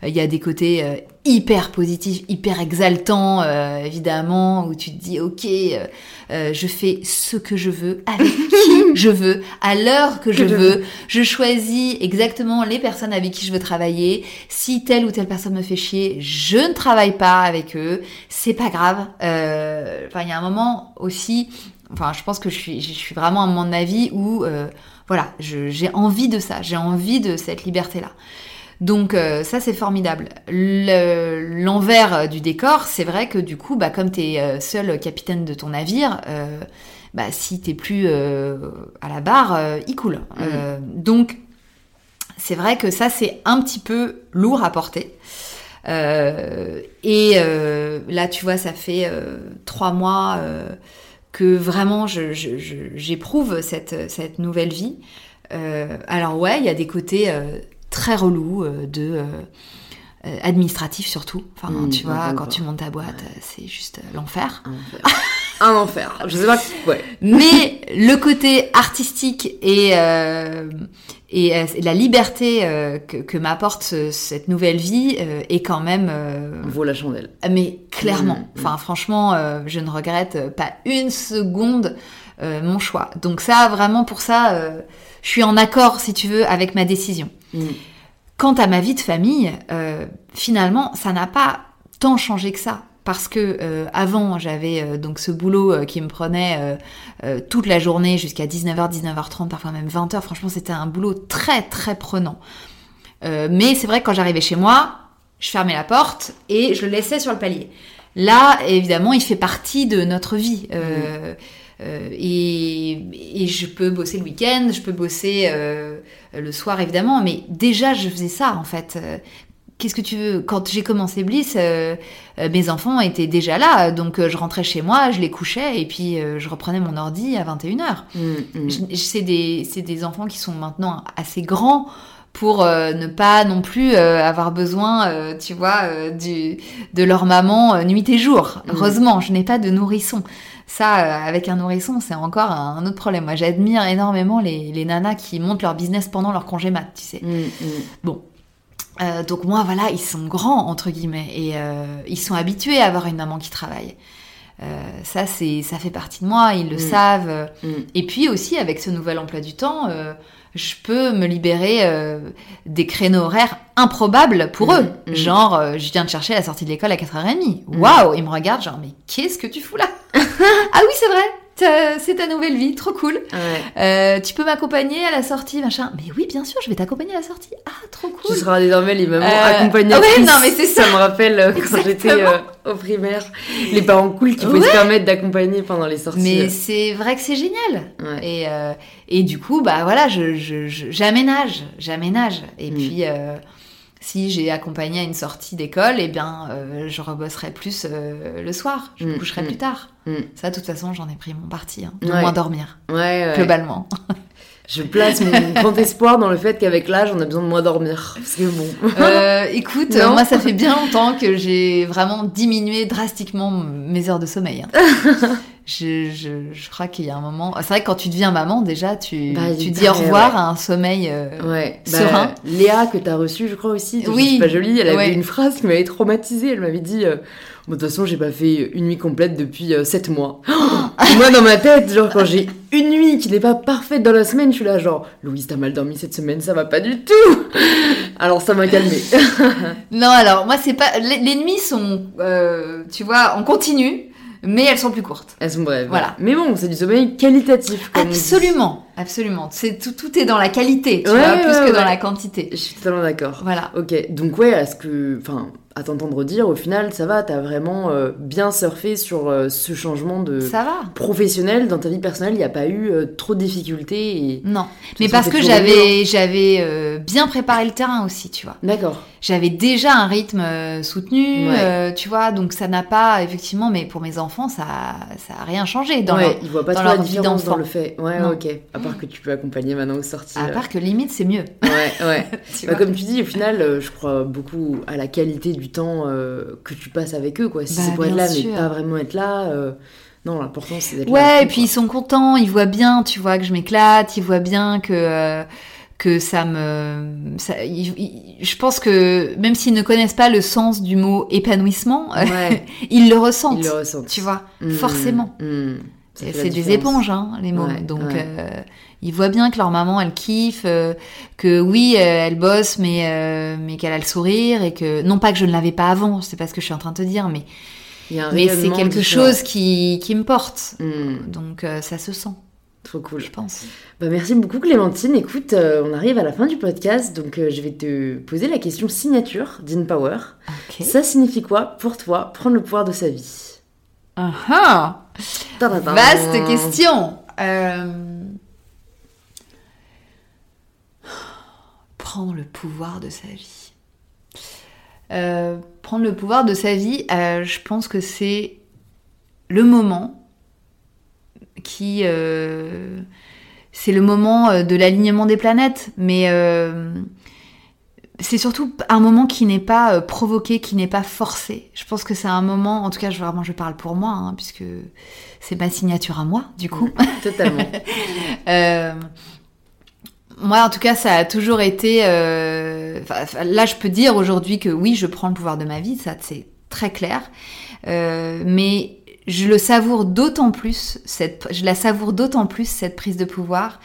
il y a des côtés euh, hyper positifs, hyper exaltants, euh, évidemment, où tu te dis, ok, euh, euh, je fais ce que je veux, avec qui je veux, à l'heure que je je veux, je choisis exactement les personnes avec qui je veux travailler. Si telle ou telle personne me fait chier, je ne travaille pas avec eux. C'est pas grave. Euh, Enfin, il y a un moment aussi. Enfin, je pense que je suis, je suis vraiment à un moment de ma vie où, euh, voilà, j'ai envie de ça. J'ai envie de cette liberté-là. Donc euh, ça c'est formidable. Le- L'envers du décor, c'est vrai que du coup, bah, comme tu es seul capitaine de ton navire, euh, bah, si t'es plus euh, à la barre, euh, il coule. Euh, donc c'est vrai que ça c'est un petit peu lourd à porter. Euh, et euh, là, tu vois, ça fait euh, trois mois euh, que vraiment j'éprouve cette, cette nouvelle vie. Euh, alors ouais, il y a des côtés euh, très relous euh, de euh, euh, administratif surtout. Enfin, Mmh, tu vois, quand tu montes ta boîte, c'est juste l'enfer. Un enfer. Je sais pas. Ouais. Mais le côté artistique et, euh, et euh, la liberté euh, que, que m'apporte ce- cette nouvelle vie euh, est quand même... euh, vaut la chandelle. mais clairement, Mm, mm. enfin franchement, euh, je ne regrette pas une seconde euh, mon choix. Donc ça, vraiment pour ça, euh, je suis en accord, si tu veux, avec ma décision. Mm. Quant à ma vie de famille, euh, finalement, ça n'a pas tant changé que ça. Parce que euh, avant, j'avais euh, donc ce boulot qui me prenait toute la journée jusqu'à 19h, 19h30, parfois même 20h. Franchement, c'était un boulot très très prenant. Mais c'est vrai que quand j'arrivais chez moi, je fermais la porte et je le laissais sur le palier. Là, évidemment, il fait partie de notre vie. Euh, et, et je peux bosser le week-end, je peux bosser euh, le soir, évidemment. Mais déjà, je faisais ça, en fait. Euh, Qu'est-ce que tu veux? Quand j'ai commencé Bliss, euh, euh, mes enfants étaient déjà là. Donc, euh, je rentrais chez moi, je les couchais et puis euh, je reprenais mon ordi à 21h. Mm, mm. Je- C'est des, c'est des enfants qui sont maintenant assez grands pour euh, ne pas non plus euh, avoir besoin, euh, tu vois, du, de leur maman nuit et jour. Mhm. Heureusement, je n'ai pas de nourrisson. Ça, avec un nourrisson, c'est encore un, un autre problème. Moi, j'admire énormément les, les nanas qui montent leur business pendant leur congé mat, tu sais. Mm, mm. Bon. Euh, donc moi, voilà, ils sont grands, entre guillemets, et euh, ils sont habitués à avoir une maman qui travaille. Euh, ça, c'est, ça fait partie de moi, ils le Mm. savent. Mm. et puis aussi, avec ce nouvel emploi du temps, je peux me libérer euh, des créneaux horaires improbables pour Mm, eux. mm. Genre, euh, je viens de chercher à la sortie de l'école à 4h30. Mm. Waouh Ils me regardent genre, mais qu'est-ce que tu fous là? Ah oui, c'est vrai c'est ta nouvelle vie, trop cool. Ouais. Euh, tu peux m'accompagner à la sortie, machin. Mais oui, bien sûr, je vais t'accompagner à la sortie. Ah, trop cool. Tu seras désormais les mamans Euh, accompagnatrices. ouais, non, mais c'est ça. me rappelle euh, quand j'étais euh, au primaire. Les parents cool qui pouvaient Ouais. se permettre d'accompagner pendant les sorties. Mais c'est vrai que c'est génial. Et, euh, et du coup, bah voilà, je, je, je- j'aménage, j'aménage. Et Mm. puis, euh, Si j'ai accompagné à une sortie d'école, eh bien, euh, je rebosserai plus euh, le soir. Je me Mm, coucherai mm. plus tard. Mm. Ça, de toute façon, j'en ai pris mon parti. Hein, de Ouais. moins dormir, Ouais, ouais. globalement. Je place mon grand espoir dans le fait qu'avec l'âge, on a besoin de moins dormir. Parce que bon. Euh, écoute, Non. moi, ça fait bien longtemps que j'ai vraiment diminué drastiquement mes heures de sommeil. hein. je, je, je crois qu'il y a un moment. C'est vrai que quand tu deviens maman, déjà, tu, Bah, tu dis au revoir ouais. à un sommeil. euh, Ouais. Bah, Serein. Léa, que t'as reçue, je crois aussi. de Oui. C'est pas joli. Elle avait Ouais. une phrase qui m'avait traumatisée. Elle m'avait dit. euh, Bon, de toute façon, j'ai pas fait une nuit complète depuis 7 mois. Moi, dans ma tête, genre, quand j'ai une nuit qui n'est pas parfaite dans la semaine, je suis là, genre, Louise, t'as mal dormi cette semaine, ça va pas du tout. Alors, ça m'a calmée. Non, alors moi, c'est pas. Les, les nuits sont, euh, tu vois, en continu, mais elles sont plus courtes. Elles sont brèves. Voilà. Mais bon, c'est du sommeil qualitatif. Comme on dit. Absolument, absolument. C'est tout, tout est dans la qualité, tu Ouais, vois, plus ouais, que dans la quantité. Je suis totalement d'accord. Voilà. Ok, donc ouais, est-ce que, enfin, à t'entendre dire, au final, ça va, t'as vraiment euh, bien surfé sur euh, ce changement de Ça va. professionnel dans ta vie personnelle. Il n'y a pas eu euh, trop de difficultés et. Non, mais façon, parce que j'avais j'avais bien préparé le terrain aussi, tu vois. D'accord. J'avais déjà un rythme soutenu, Ouais. tu vois, donc ça n'a pas effectivement, mais pour mes enfants, ça ça a rien changé dans ouais, leur- ils voient pas dans trop la leur vie différence dans le fait. Ouais, Non. ok. À part que tu peux accompagner maintenant aux sorties. À part que limite c'est mieux. Ouais, ouais. tu Bah, comme tu dis, au final, je crois beaucoup à la qualité du temps euh, que tu passes avec eux, quoi. Si Bah, c'est pour être là, sûr. mais pas vraiment être là. euh, Non, l'important c'est d'être là. à Ouais, et puis ils sont contents, ils voient bien, tu vois, que je m'éclate, ils voient bien que euh, que ça me, ça, ils- ils- je pense que même s'ils ne connaissent pas le sens du mot épanouissement, Ouais, ils le ressentent, ils le ressentent. tu vois, Mm, forcément. mm. C'est des éponges, hein, les mômes. Ouais, Donc, ouais. euh, ils voient bien que leur maman, elle kiffe, euh, que oui, euh, elle bosse, mais mais qu'elle a le sourire et que non pas que je ne l'avais pas avant, c'est pas ce que je suis en train de te dire, mais mais c'est quelque chose qui qui me porte. Mm, Donc ça se sent, Trop cool. je pense. Bah, merci beaucoup Clémentine. Écoute, euh, on arrive à la fin du podcast, donc euh, je vais te poser la question signature d'InPower. Ok. Ça signifie quoi pour toi prendre le pouvoir de sa vie? Ah ah Tadadam. Vaste question. Euh, Prendre le pouvoir de sa vie. Euh, prendre le pouvoir de sa vie, euh, je pense que c'est le moment qui... c'est le moment de l'alignement des planètes, mais c'est surtout un moment qui n'est pas euh, provoqué, qui n'est pas forcé. Je pense que c'est un moment, en tout cas, je, vraiment, je parle pour moi, hein, puisque c'est ma signature à moi, du coup. Totalement. Euh, moi, en tout cas, ça a toujours été. euh, là, je peux dire aujourd'hui que oui, je prends le pouvoir de ma vie, ça c'est très clair. Euh, mais je le savoure d'autant plus, cette, je la savoure d'autant plus cette prise de pouvoir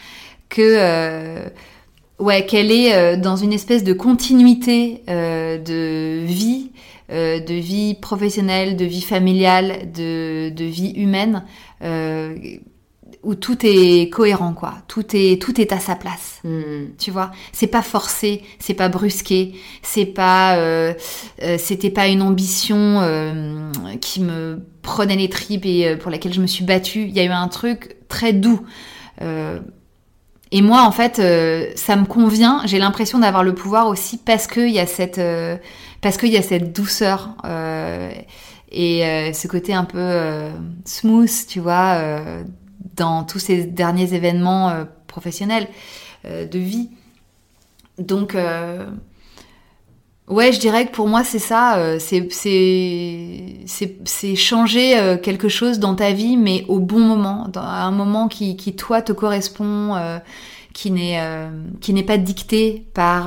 que ouais, qu'elle est euh, dans une espèce de continuité euh, de vie, euh, de vie professionnelle, de vie familiale, de, de vie humaine. euh, où tout est cohérent quoi, tout est tout est à sa place. Mm. Tu vois, c'est pas forcé, c'est pas brusqué, c'est pas, euh, euh, c'était pas une ambition euh, qui me prenait les tripes et pour laquelle je me suis battue. Il y a eu un truc très doux. Euh, et moi, en fait, euh, ça me convient. J'ai l'impression d'avoir le pouvoir aussi parce qu'il y a cette, euh, parce qu'il y a cette douceur euh, et euh, ce côté un peu euh, smooth, tu vois, euh, dans tous ces derniers événements professionnels de vie. Donc, ouais, je dirais que pour moi, c'est ça. euh, c'est, changer euh, quelque chose dans ta vie, mais au bon moment, dans, à un moment qui, qui toi, te correspond, euh, qui, n'est, euh, pas dicté par...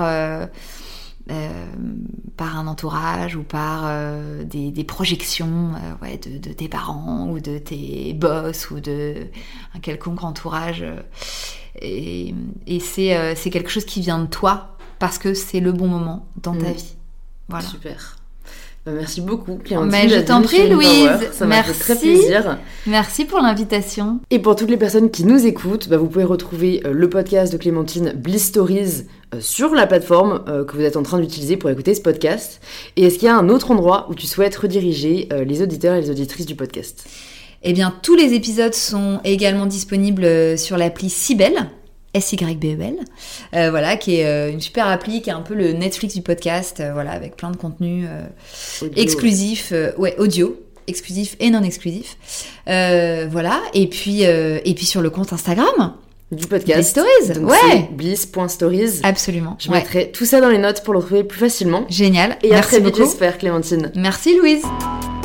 par un entourage ou par des, des projections ouais, de, de tes parents ou de tes boss ou de un quelconque entourage. et et c'est quelque chose qui vient de toi parce que c'est le bon moment dans ta Mm. vie. Voilà. Super. Bah, merci beaucoup Clémentine. Mais je t'en prie, Louise. Ça m'a fait très Merci. plaisir. Merci pour l'invitation. Et pour toutes les personnes qui nous écoutent, bah, vous pouvez retrouver euh, le podcast de Clémentine Bliss Stories euh, sur la plateforme euh, que vous êtes en train d'utiliser pour écouter ce podcast. Et est-ce qu'il y a un autre endroit où tu souhaites rediriger les auditeurs et les auditrices du podcast? Eh bien, tous les épisodes sont également disponibles sur l'appli Cybelle. S-Y-B-E-L, euh, voilà, qui est euh, une super appli, qui est un peu le Netflix du podcast, euh, voilà, avec plein de contenus euh, Audio. exclusifs, euh, ouais, audio, exclusifs et non exclusifs, Euh, voilà, et puis, euh, et puis sur le compte Instagram, Du podcast. Bliss Stories, Donc ouais. bliss.stories. absolument, Je ouais. mettrai tout ça dans les notes pour le retrouver plus facilement. génial, Et à merci très vite, beaucoup, j'espère, Clémentine. merci Louise.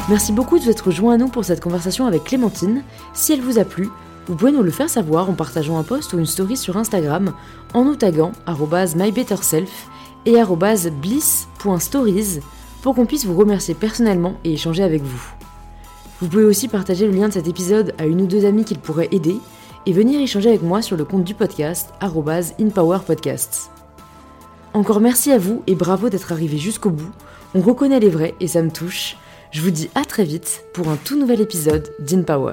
Merci beaucoup de vous être joint à nous pour cette conversation avec Clémentine. Si elle vous a plu, vous pouvez nous le faire savoir en partageant un post ou une story sur Instagram en nous taguant mybetterself et bliss.stories pour qu'on puisse vous remercier personnellement et échanger avec vous. Vous pouvez aussi partager le lien de cet épisode à une ou deux amies qu'il pourrait aider et venir échanger avec moi sur le compte du podcast inpowerpodcasts. Encore merci à vous et bravo d'être arrivé jusqu'au bout. On reconnaît les vrais et ça me touche. Je vous dis à très vite pour un tout nouvel épisode d'InPower.